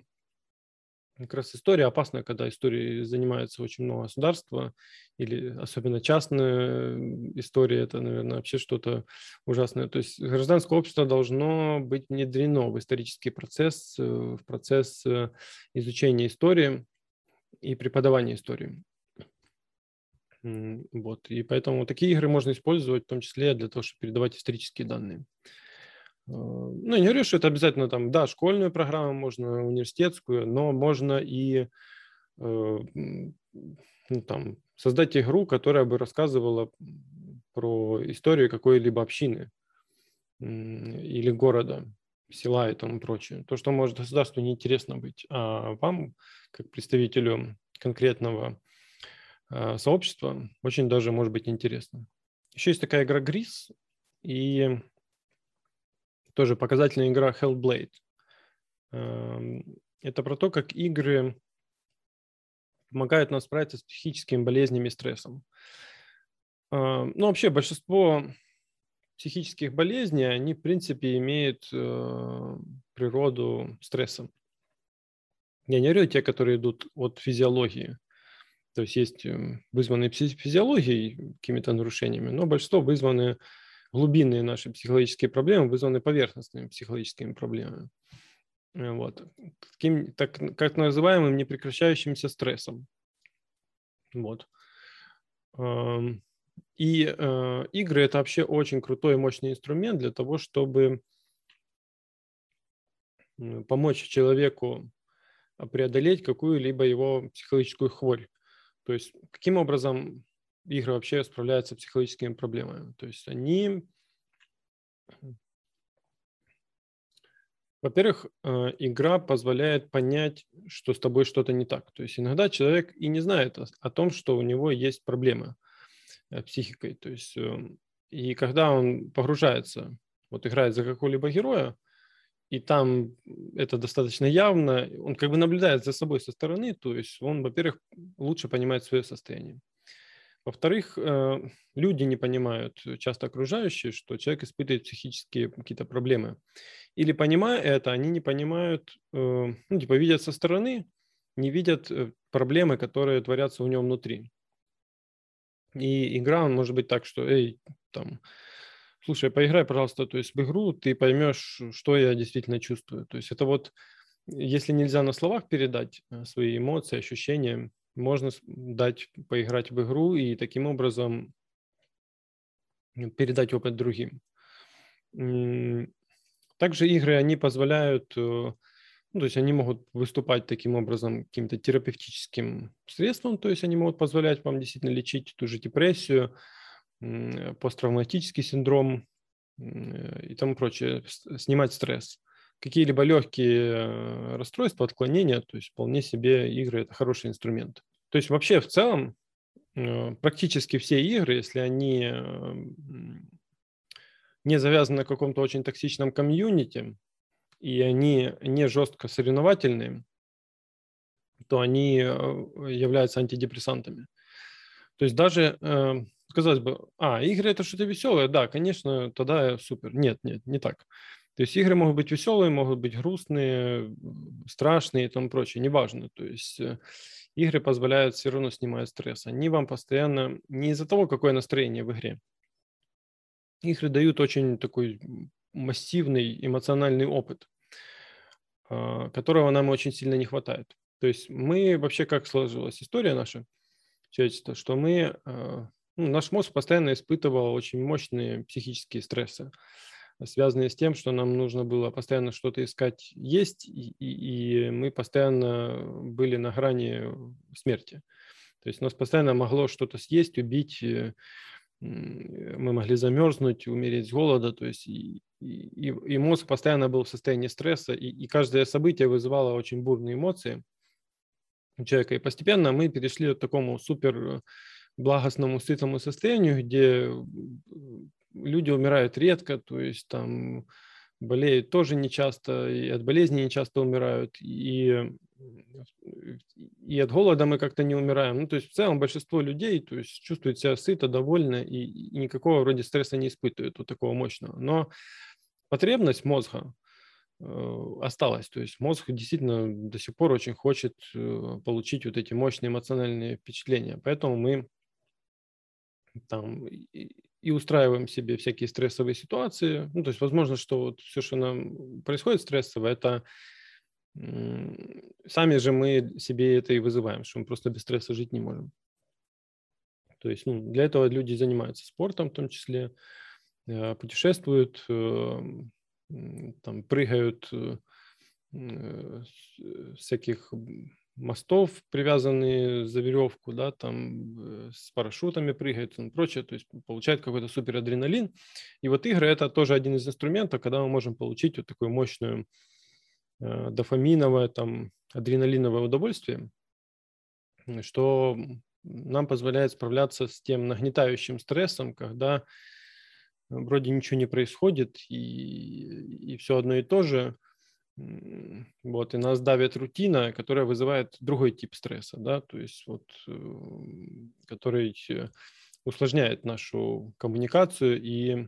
как раз история опасна, когда историей занимается очень много государства, или особенно частная история, это, наверное, вообще что-то ужасное. То есть гражданское общество должно быть внедрено в исторический процесс, э, в процесс э, изучения истории и преподавания истории. Вот. И поэтому такие игры можно использовать в том числе для того, чтобы передавать исторические данные. А, ну, я не говорю, что это обязательно там, да, школьную программу, можно университетскую, но можно и э, ну, там, создать игру, которая бы рассказывала про историю какой-либо общины или города, села и тому прочее. То, что может государству неинтересно быть, а вам, как представителю конкретного Э, сообщества, очень даже может быть интересно. Еще есть такая игра Gris и тоже показательная игра Hellblade. Эм, это про то, как игры помогают нам справиться с психическими болезнями и стрессом. А, ну, вообще большинство психических болезней, они, в принципе, имеют э, природу стресса. Я не говорю те, которые идут от физиологии. То есть есть э, вызванные физиологией какими-то нарушениями, но большинство вызваны глубинные наши психологические проблемы, вызваны поверхностными психологическими проблемами. Э, вот. Таким, так, как называемым непрекращающимся стрессом. Вот. И э, игры это вообще очень крутой и мощный инструмент для того, чтобы помочь человеку преодолеть какую-либо его психологическую хворь. То есть каким образом игры вообще справляются с психологическими проблемами? То есть они, во-первых, э, игра позволяет понять, что с тобой что-то не так. То есть иногда человек и не знает о том, что у него есть проблемы э, психикой. То есть эм, и когда он погружается, вот играет за какого-либо героя, и там это достаточно явно, он как бы наблюдает за собой со стороны, то есть он, во-первых, лучше понимает свое состояние. Во-вторых, э, люди не понимают, часто окружающие, что человек испытывает психические какие-то проблемы. Или понимая это, они не понимают, э, ну, типа видят со стороны, не видят э, проблемы, которые творятся у него внутри. И игра, он может быть так, что, эй, там, слушай, поиграй, пожалуйста, то есть в игру, ты поймешь, что я действительно чувствую. То есть это вот, если нельзя на словах передать э, свои эмоции, ощущения, можно дать поиграть в игру и таким образом передать опыт другим. Также игры, они позволяют, э, ну, то есть они могут выступать таким образом каким-то терапевтическим средством, то есть они могут позволять вам действительно лечить ту же депрессию, посттравматический синдром э, и тому прочее, снимать стресс. Какие-либо легкие э, расстройства, отклонения, то есть вполне себе игры – это хороший инструмент. То есть вообще в целом э, практически все игры, если они не завязаны на каком-то очень токсичном комьюнити, и они не жестко соревновательные, то они являются антидепрессантами. То есть даже казалось бы, а, игры это что-то веселое, да, конечно, тогда супер. Нет, нет, не так. То есть игры могут быть веселые, могут быть грустные, страшные и тому прочее, неважно. То есть э, игры позволяют все равно снимать стресс. Они вам постоянно, не из-за того, какое настроение в игре. Игры дают очень такой массивный эмоциональный опыт, а, которого нам очень сильно не хватает. То есть мы вообще, как сложилась история наша, человечества, что мы а, ну, наш мозг постоянно испытывал очень мощные психические стрессы, связанные с тем, что нам нужно было постоянно что-то искать есть, и, и мы постоянно были на грани смерти. То есть нас постоянно могло что-то съесть, убить, э, мы могли замерзнуть, умереть с голода, то есть и, и, и мозг постоянно был в состоянии стресса, и, и каждое событие вызывало очень бурные эмоции у человека. И постепенно мы перешли к такому супер благостному, сытому состоянию, где люди умирают редко, то есть там болеют тоже нечасто, и от болезни нечасто умирают, и, и от голода мы как-то не умираем. Ну, то есть в целом большинство людей то есть, чувствуют себя сыто, довольно, и, и никакого вроде стресса не испытывают, вот такого мощного. Но потребность мозга э, осталась. То есть мозг действительно до сих пор очень хочет э, получить вот эти мощные эмоциональные впечатления. Поэтому мы там и, устраиваем себе всякие стрессовые ситуации. Ну, то есть, возможно, что вот все, что нам происходит стрессово, это сами же мы себе это и вызываем, что мы просто без стресса жить не можем. То есть, ну, для этого люди занимаются спортом, в том числе, э, путешествуют, э, там, прыгают э, всяких мостов, привязанные за веревку, да, там э, с парашютами прыгают и прочее, то есть получает какой-то супер адреналин. И вот игры это тоже один из инструментов, когда мы можем получить вот такую мощную э, дофаминовое, там, адреналиновое удовольствие, что нам позволяет справляться с тем нагнетающим стрессом, когда вроде ничего не происходит, и, и все одно и то же, вот, и нас давит рутина, которая вызывает другой тип стресса, да, то есть вот, э, который усложняет нашу коммуникацию и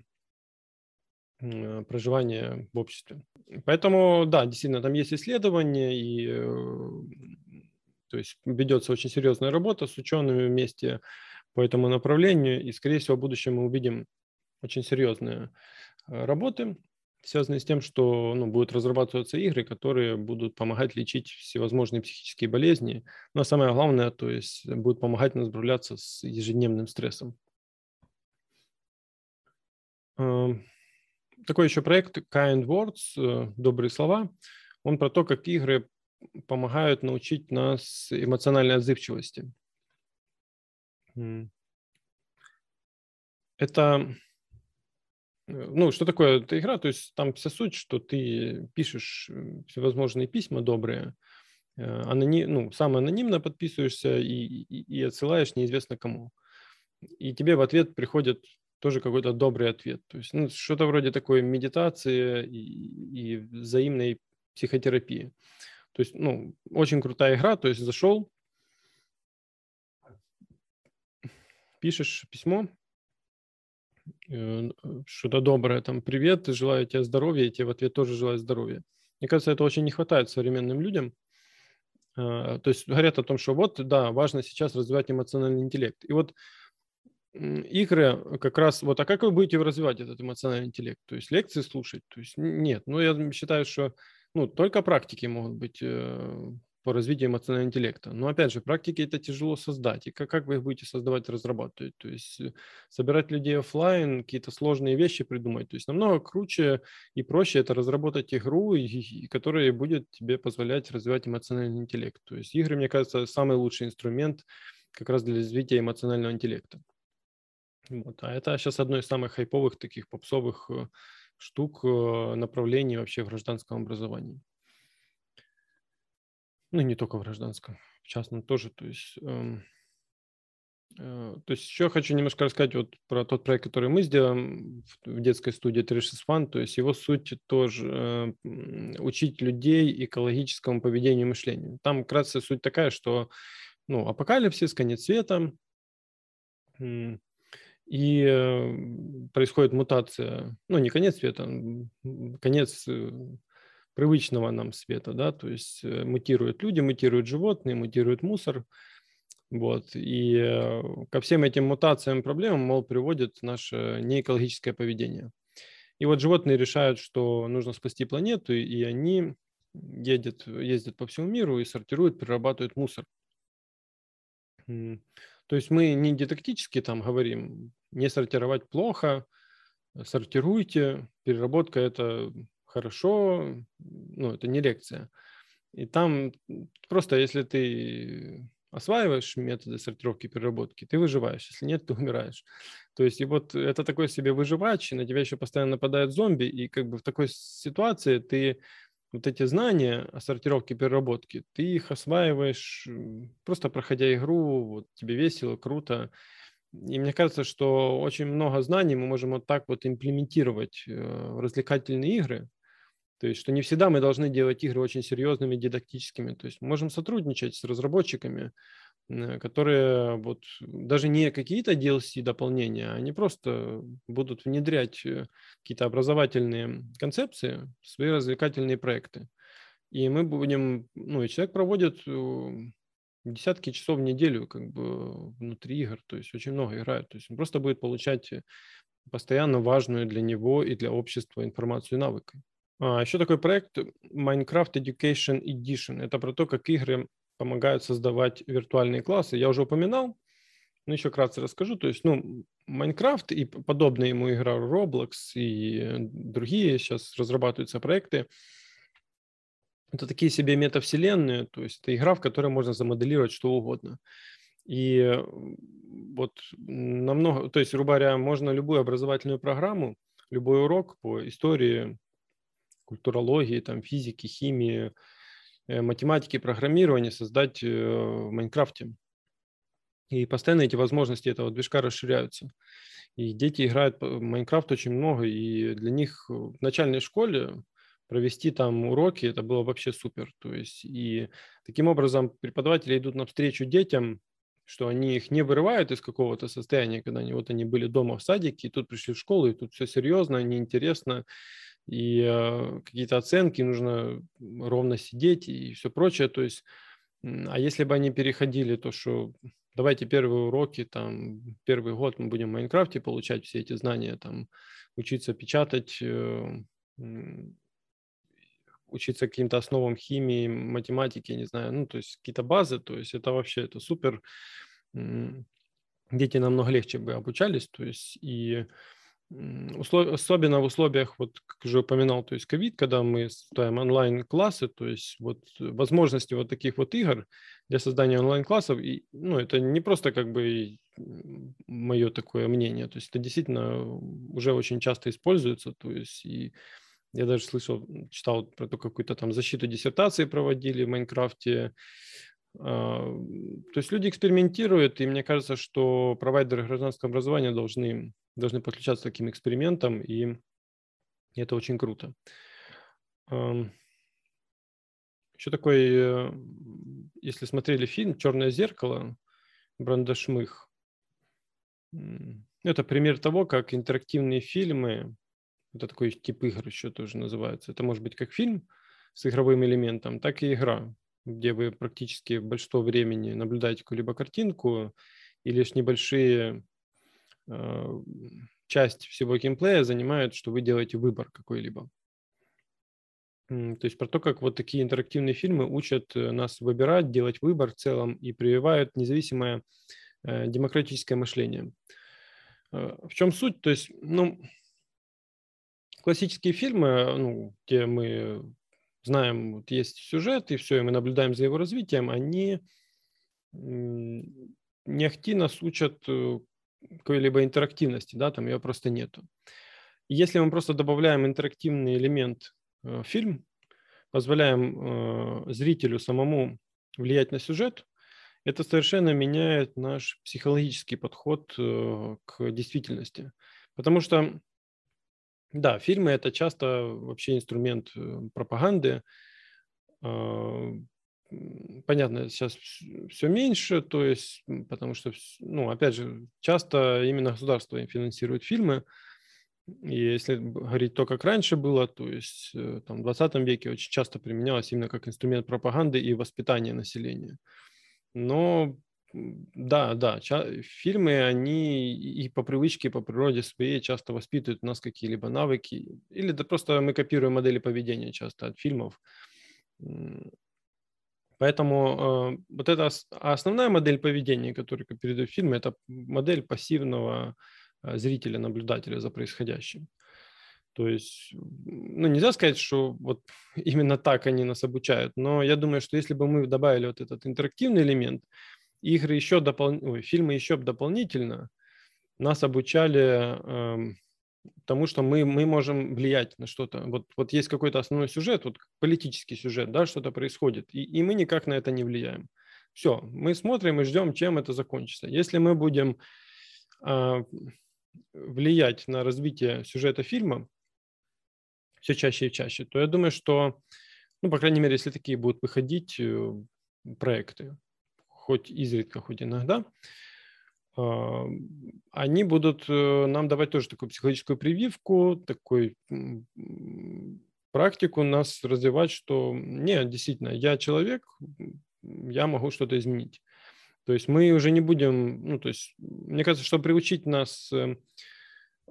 э, проживание в обществе. Поэтому, да, действительно, там есть исследования, и то есть ведется очень серьезная работа с учеными вместе по этому направлению, и, скорее всего, в будущем мы увидим очень серьезные работы, связанные с тем, что ну, будут разрабатываться игры, которые будут помогать лечить всевозможные психические болезни. Но самое главное, то есть будут помогать нам справляться с ежедневным стрессом. Эм, такой еще проект Kind Words, э, добрые слова. Он про то, как игры помогают научить нас эмоциональной отзывчивости. Это ну, что такое эта игра? То есть там вся суть, что ты пишешь всевозможные письма добрые, э, аноним, ну, сам анонимно подписываешься и, и, и отсылаешь неизвестно кому. И тебе в ответ приходит тоже какой-то добрый ответ. То есть ну, что-то вроде такой медитации и, и взаимной психотерапии. То есть, ну, очень крутая игра. То есть зашел, пишешь письмо, Э, что-то доброе, там, привет, желаю тебе здоровья, и тебе в ответ тоже желаю здоровья. Мне кажется, это очень не хватает современным людям. А, то есть говорят о том, что вот, да, важно сейчас развивать эмоциональный интеллект. И вот игры как раз, вот, а как вы будете развивать этот эмоциональный интеллект? То есть лекции слушать? То есть нет. Ну, я считаю, что ну, только практики могут быть э, по развитию эмоционального интеллекта. Но опять же, практики это тяжело создать. И как, как вы их будете создавать, разрабатывать? То есть э, собирать людей офлайн, какие-то сложные вещи придумать. То есть намного круче и проще это разработать игру, которая будет тебе позволять развивать эмоциональный интеллект. То есть игры, мне кажется, самый лучший инструмент как раз для развития эмоционального интеллекта. Вот. А это сейчас одно из самых хайповых таких попсовых э, штук, э, направлений вообще в гражданском образовании ну, не только в гражданском, в частном тоже, то есть... Эм, э, то есть еще хочу немножко рассказать вот про тот проект, который мы сделаем в детской студии 361. То есть его суть тоже э, учить людей экологическому поведению и мышлению. Там вкратце суть такая, что ну, апокалипсис, конец света, и э, происходит мутация, ну не конец света, конец привычного нам света, да, то есть э, мутируют люди, мутируют животные, мутирует мусор, вот, и э, ко всем этим мутациям, проблемам, мол, приводит наше неэкологическое поведение. И вот животные решают, что нужно спасти планету, и они едят, ездят по всему миру и сортируют, перерабатывают мусор. То есть мы не дидактически там говорим, не сортировать плохо, сортируйте, переработка – это хорошо, ну, это не лекция. И там просто, если ты осваиваешь методы сортировки и переработки, ты выживаешь. Если нет, ты умираешь. То есть и вот это такой себе выживач, и на тебя еще постоянно нападают зомби, и как бы в такой ситуации ты вот эти знания о сортировке и переработке, ты их осваиваешь, просто проходя игру, вот тебе весело, круто, и мне кажется, что очень много знаний мы можем вот так вот имплементировать э, в развлекательные игры, то есть, что не всегда мы должны делать игры очень серьезными, дидактическими. То есть, можем сотрудничать с разработчиками, э, которые вот даже не какие-то DLC дополнения, они просто будут внедрять э, какие-то образовательные концепции в свои развлекательные проекты. И мы будем, ну, и человек проводит э, десятки часов в неделю как бы внутри игр, то есть очень много играет. То есть он просто будет получать постоянно важную для него и для общества информацию и навыки. А, еще такой проект Minecraft Education Edition. Это про то, как игры помогают создавать виртуальные классы. Я уже упоминал, но еще вкратце расскажу. То есть, ну, Minecraft и подобные ему игра Roblox и другие сейчас разрабатываются проекты. Это такие себе метавселенные, то есть это игра, в которой можно замоделировать что угодно. И вот намного, то есть, грубо говоря, можно любую образовательную программу, любой урок по истории, культурологии, там, физики, химии, э, математики, программирования создать э, в Майнкрафте. И постоянно эти возможности этого движка расширяются. И дети играют в Майнкрафт очень много, и для них в начальной школе провести там уроки, это было вообще супер. То есть и таким образом преподаватели идут навстречу детям, что они их не вырывают из какого-то состояния, когда они вот они были дома в садике, и тут пришли в школу, и тут все серьезно, неинтересно, и э, какие-то оценки, нужно ровно сидеть и все прочее. То есть, а если бы они переходили, то что давайте первые уроки, там, первый год мы будем в Майнкрафте получать все эти знания, там, учиться печатать, э, учиться каким-то основам химии, математики, не знаю, ну, то есть какие-то базы, то есть это вообще, это супер. Дети намного легче бы обучались, то есть и особенно в условиях, вот как уже упоминал, то есть ковид, когда мы ставим онлайн-классы, то есть вот возможности вот таких вот игр для создания онлайн-классов, и, ну, это не просто как бы мое такое мнение, то есть это действительно уже очень часто используется, то есть и я даже слышал, читал про то, какую-то там защиту диссертации проводили в Майнкрафте. А, то есть люди экспериментируют, и мне кажется, что провайдеры гражданского образования должны, должны подключаться к таким экспериментам, и это очень круто. Еще такой, э, если смотрели фильм «Черное зеркало», Бранда Шмых, это пример того, как интерактивные фильмы это такой тип игр еще тоже называется. Это может быть как фильм с игровым элементом, так и игра, где вы практически большинство времени наблюдаете какую-либо картинку, и лишь небольшие часть всего геймплея занимает, что вы делаете выбор какой-либо. То есть про то, как вот такие интерактивные фильмы учат э, нас выбирать, делать выбор в целом и прививают независимое э, демократическое мышление. Э, в чем суть? То есть, ну, классические фильмы, ну, где мы знаем, вот есть сюжет, и все, и мы наблюдаем за его развитием, они не ахти нас учат э, какой-либо интерактивности, да, там ее просто нету. Если мы просто добавляем интерактивный элемент э, в фильм, позволяем э, зрителю самому влиять на сюжет, это совершенно меняет наш психологический подход к действительности. Потому что да, фильмы это часто вообще инструмент э, пропаганды. Понятно, сейчас все меньше, то есть, потому что, ну, опять же, часто именно государство финансирует фильмы. И если говорить то, как раньше было, то есть э, там, в 20 веке очень часто применялось именно как инструмент пропаганды и воспитания населения. Но да, да, фильмы, они и по привычке, и по природе своей часто воспитывают у нас какие-либо навыки, или да просто мы копируем модели поведения часто от фильмов. Поэтому э, вот это а основная модель поведения, которую передают фильмы, это модель пассивного э, зрителя, наблюдателя за происходящим. То есть, ну, нельзя сказать, что вот именно так они нас обучают, но я думаю, что если бы мы добавили вот этот интерактивный элемент, игры еще допол... фильмы еще дополнительно нас обучали э, тому, что мы, мы можем влиять на что-то. Вот, вот есть какой-то основной сюжет, вот политический сюжет, да, что-то происходит, и, и мы никак на это не влияем. Все, мы смотрим и ждем, чем это закончится. Если мы будем э, влиять на развитие сюжета фильма все чаще и чаще, то я думаю, что, ну, по крайней мере, если такие будут выходить э, проекты, хоть изредка, хоть иногда, они будут э, нам давать тоже такую психологическую прививку, такую практику нас развивать, что нет, действительно, я человек, я могу что-то изменить. То есть мы уже не будем, ну, то есть, мне кажется, что приучить нас э,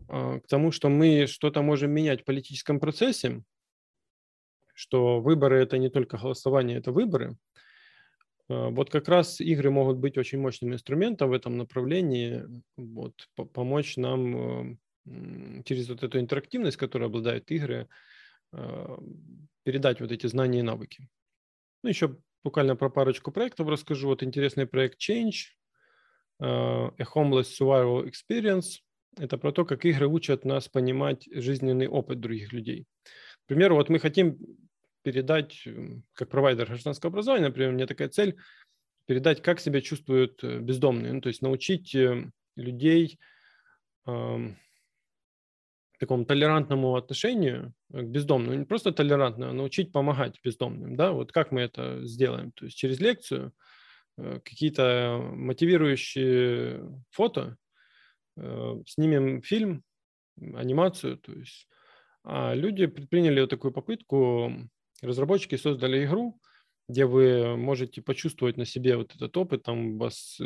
а, к тому, что мы что-то можем менять в политическом процессе, что выборы – это не только голосование, это выборы – а, вот как раз игры могут быть очень мощным инструментом в этом направлении, вот, помочь нам через вот эту интерактивность, которой обладают игры, а, передать вот эти знания и навыки. Ну, еще буквально про парочку проектов расскажу. Вот интересный проект Change, а, A Homeless Survival Experience. Это про то, как игры учат нас понимать жизненный опыт других людей. К примеру, вот мы хотим передать, как провайдер гражданского образования, например, у меня такая цель, передать, как себя чувствуют э, бездомные, ну, то есть научить э, людей э, такому толерантному отношению к бездомным, ну, не просто толерантно, а научить помогать бездомным, да, вот как мы это сделаем, то есть через лекцию, э, какие-то мотивирующие фото, э, снимем фильм, анимацию, то есть. А люди предприняли вот такую попытку, разработчики создали игру, где вы можете почувствовать на себе вот этот опыт, там у вас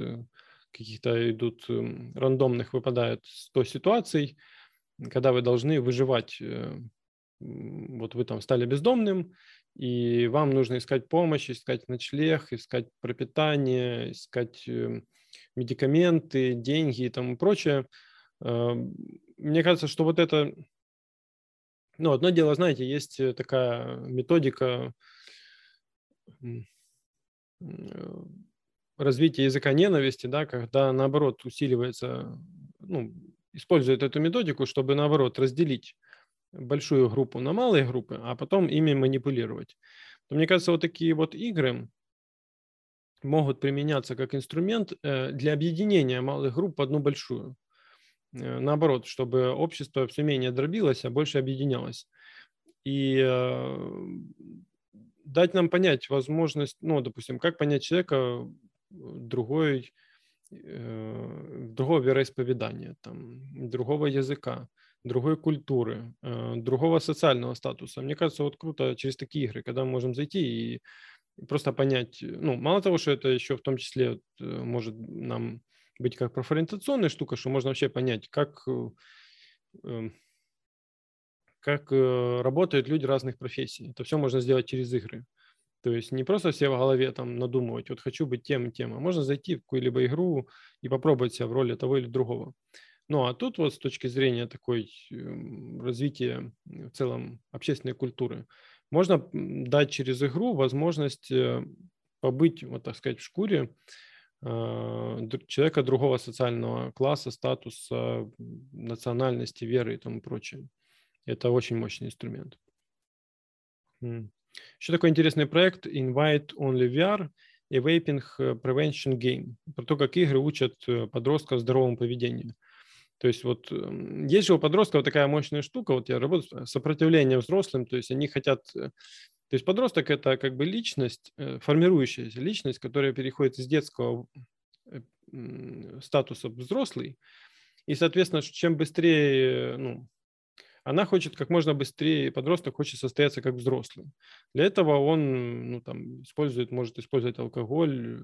каких-то идут эм, рандомных выпадает 100 ситуаций, когда вы должны выживать. Вот вы там стали бездомным, и вам нужно искать помощь, искать ночлег, искать пропитание, искать эм, медикаменты, деньги и тому прочее. Мне кажется, что вот это... Ну, одно дело, знаете, есть э, такая методика э, развития языка ненависти, да, когда, наоборот, усиливается, ну, использует эту методику, чтобы, наоборот, разделить большую группу на малые группы, а потом ими манипулировать. То, мне кажется, вот такие вот игры могут применяться как инструмент э, для объединения малых групп в одну большую. Э, наоборот, чтобы общество все менее дробилось, а больше объединялось. И э, дать нам понять возможность, ну, допустим, как понять человека другой, другого вероисповедания, там, другого языка, другой культуры, э, другого социального статуса. Мне кажется, вот круто через такие игры, когда мы можем зайти и просто понять, ну, мало того, что это еще в том числе э, может нам быть как профориентационная штука, что можно вообще понять, как, э, эм, как работают люди разных профессий. Это все можно сделать через игры. То есть не просто все в голове там надумывать, вот хочу быть тем и тем, а можно зайти в какую-либо игру и попробовать себя в роли того или другого. Ну а тут вот с точки зрения такой эм, развития в целом общественной культуры, можно дать через игру возможность э, побыть, вот так сказать, в шкуре человека другого социального класса, статуса, национальности, веры и тому прочее. Это очень мощный инструмент. Еще такой интересный проект Invite Only VR и Vaping Prevention Game. Про то, как игры учат э, подростков здоровому поведению. То есть вот есть же у подростков такая мощная штука, вот я работаю с сопротивлением взрослым, то есть они хотят... Э, то есть подросток – это как бы личность, э, формирующаяся личность, которая переходит из детского э, статуса взрослый, и, соответственно, чем быстрее, ну, она хочет как можно быстрее, подросток хочет состояться как взрослый. Для этого он ну, там, использует, может использовать алкоголь,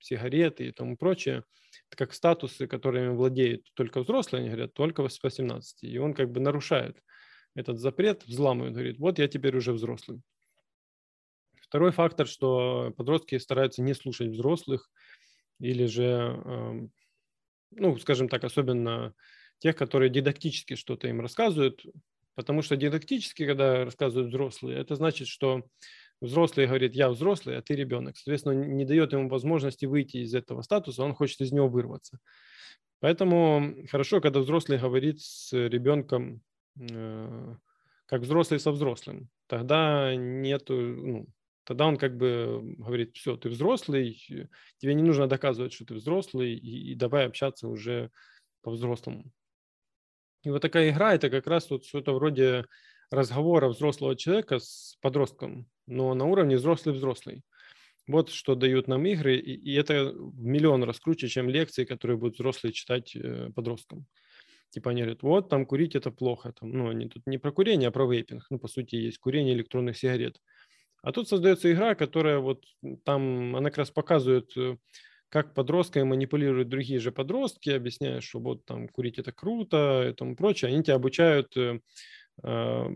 сигареты и тому прочее, это как статусы, которыми владеют только взрослые, они говорят, только с 18. И он как бы нарушает этот запрет, взламывает, говорит, вот я теперь уже взрослый. Второй фактор, что подростки стараются не слушать взрослых или же, эм, ну, скажем так, особенно тех, которые дидактически что-то им рассказывают, потому что дидактически, когда рассказывают взрослые, это значит, что взрослый говорит, я взрослый, а ты ребенок. Соответственно, не дает ему возможности выйти из этого статуса, он хочет из него вырваться. Поэтому хорошо, когда взрослый говорит с ребенком э, как взрослый со взрослым. Тогда нету, ну, тогда он как бы говорит, все, ты взрослый, тебе не нужно доказывать, что ты взрослый, и, и давай общаться уже по-взрослому. И вот такая игра – это как раз вот что-то вроде разговора взрослого человека с подростком, но на уровне взрослый-взрослый. Вот что дают нам игры, и, и это в миллион раз круче, чем лекции, которые будут взрослые читать э, подросткам. Типа они говорят, вот там курить это плохо. Там, ну, они тут не про курение, а про вейпинг. Ну, по сути, есть курение электронных сигарет. А тут создается игра, которая вот там, она как раз показывает, э, как подростками манипулируют другие же подростки, объясняя, что вот там курить это круто и тому прочее. Они тебя обучают э, Э,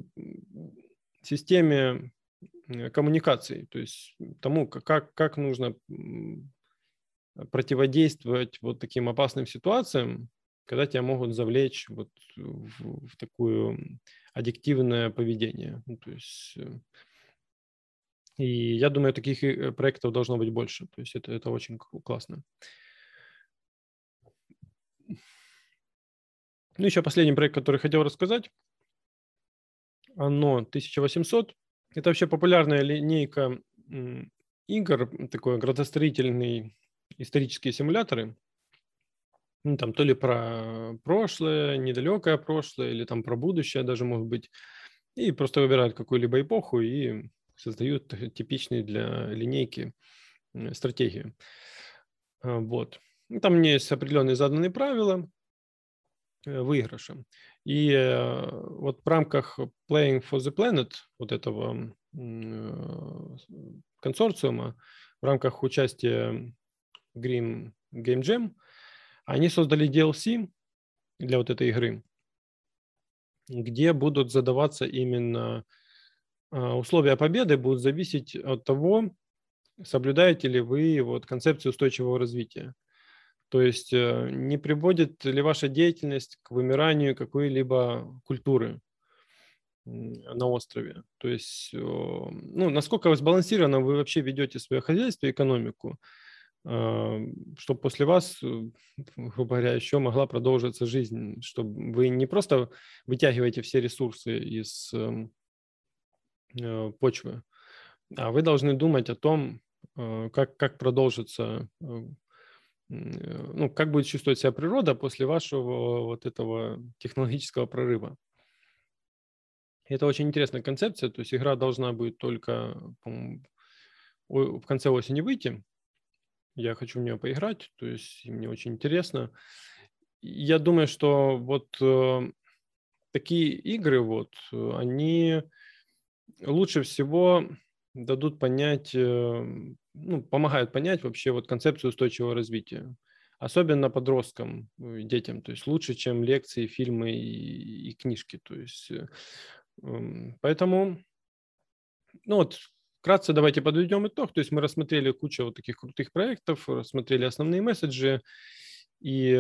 системе коммуникации, то есть тому, как, как нужно противодействовать вот таким опасным ситуациям, когда тебя могут завлечь вот в, в такое аддиктивное поведение. Ну, то есть, э, и я думаю, таких э, проектов должно быть больше. То есть это, это очень классно. Ну, еще последний проект, который хотел рассказать. Оно 1800. Это вообще популярная линейка игр, такой градостроительный исторические симуляторы. Ну, там то ли про прошлое, недалекое прошлое, или там про будущее даже может быть. И просто выбирают какую-либо эпоху и создают типичные для линейки стратегию. Вот. Ну, там есть определенные заданные правила выигрыша. И вот в рамках Playing for the Planet, вот этого консорциума, в рамках участия Green Game Jam, они создали DLC для вот этой игры, где будут задаваться именно а, условия победы будут зависеть от того, соблюдаете ли вы вот концепцию устойчивого развития. То есть э, не приводит ли ваша деятельность к вымиранию какой-либо культуры на острове. То есть, ну, насколько сбалансированно вы вообще ведете свое хозяйство и экономику, а, чтобы после вас, э, грубо говоря, еще могла продолжиться жизнь, чтобы вы не просто вытягиваете все ресурсы из эм, э, почвы, а вы должны думать о том, э, как, как продолжится, ну, как будет чувствовать себя природа после вашего вот этого технологического прорыва. Это очень интересная концепция, то есть игра должна будет только в конце осени выйти. Я хочу в нее поиграть, то есть мне очень интересно. Я думаю, что вот э, такие игры, вот, они лучше всего дадут понять, э, ну, помогают понять вообще вот концепцию устойчивого развития. Особенно подросткам, э, детям. То есть лучше, чем лекции, фильмы и, и книжки. То есть э, Поэтому, ну вот, вкратце давайте подведем итог. То есть мы рассмотрели кучу вот таких крутых проектов, рассмотрели основные месседжи. И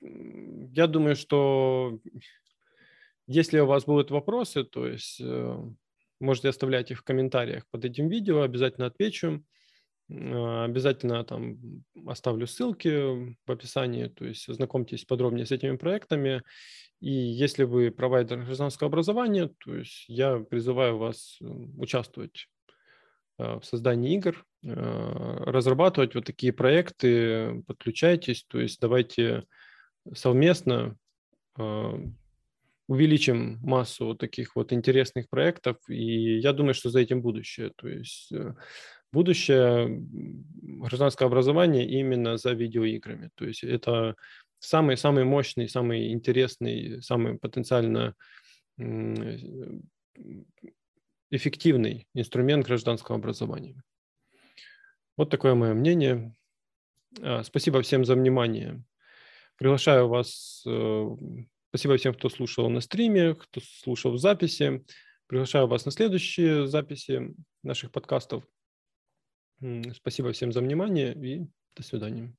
я думаю, что если у вас будут вопросы, то есть можете оставлять их в комментариях под этим видео, обязательно отвечу. Э, обязательно там оставлю ссылки в описании, то есть ознакомьтесь подробнее с этими проектами. И если вы провайдер гражданского образования, то есть я призываю вас участвовать э, в создании игр, э, разрабатывать вот такие проекты, подключайтесь, то есть давайте совместно э, увеличим массу таких вот интересных проектов, и я думаю, что за этим будущее. То есть будущее гражданского образования именно за видеоиграми. То есть это самый-самый мощный, самый интересный, самый потенциально эффективный инструмент гражданского образования. Вот такое мое мнение. А, спасибо всем за внимание. Приглашаю вас, э, спасибо всем, кто слушал на стриме, кто слушал в записи. Приглашаю вас на следующие записи наших подкастов. Спасибо всем за внимание и до свидания.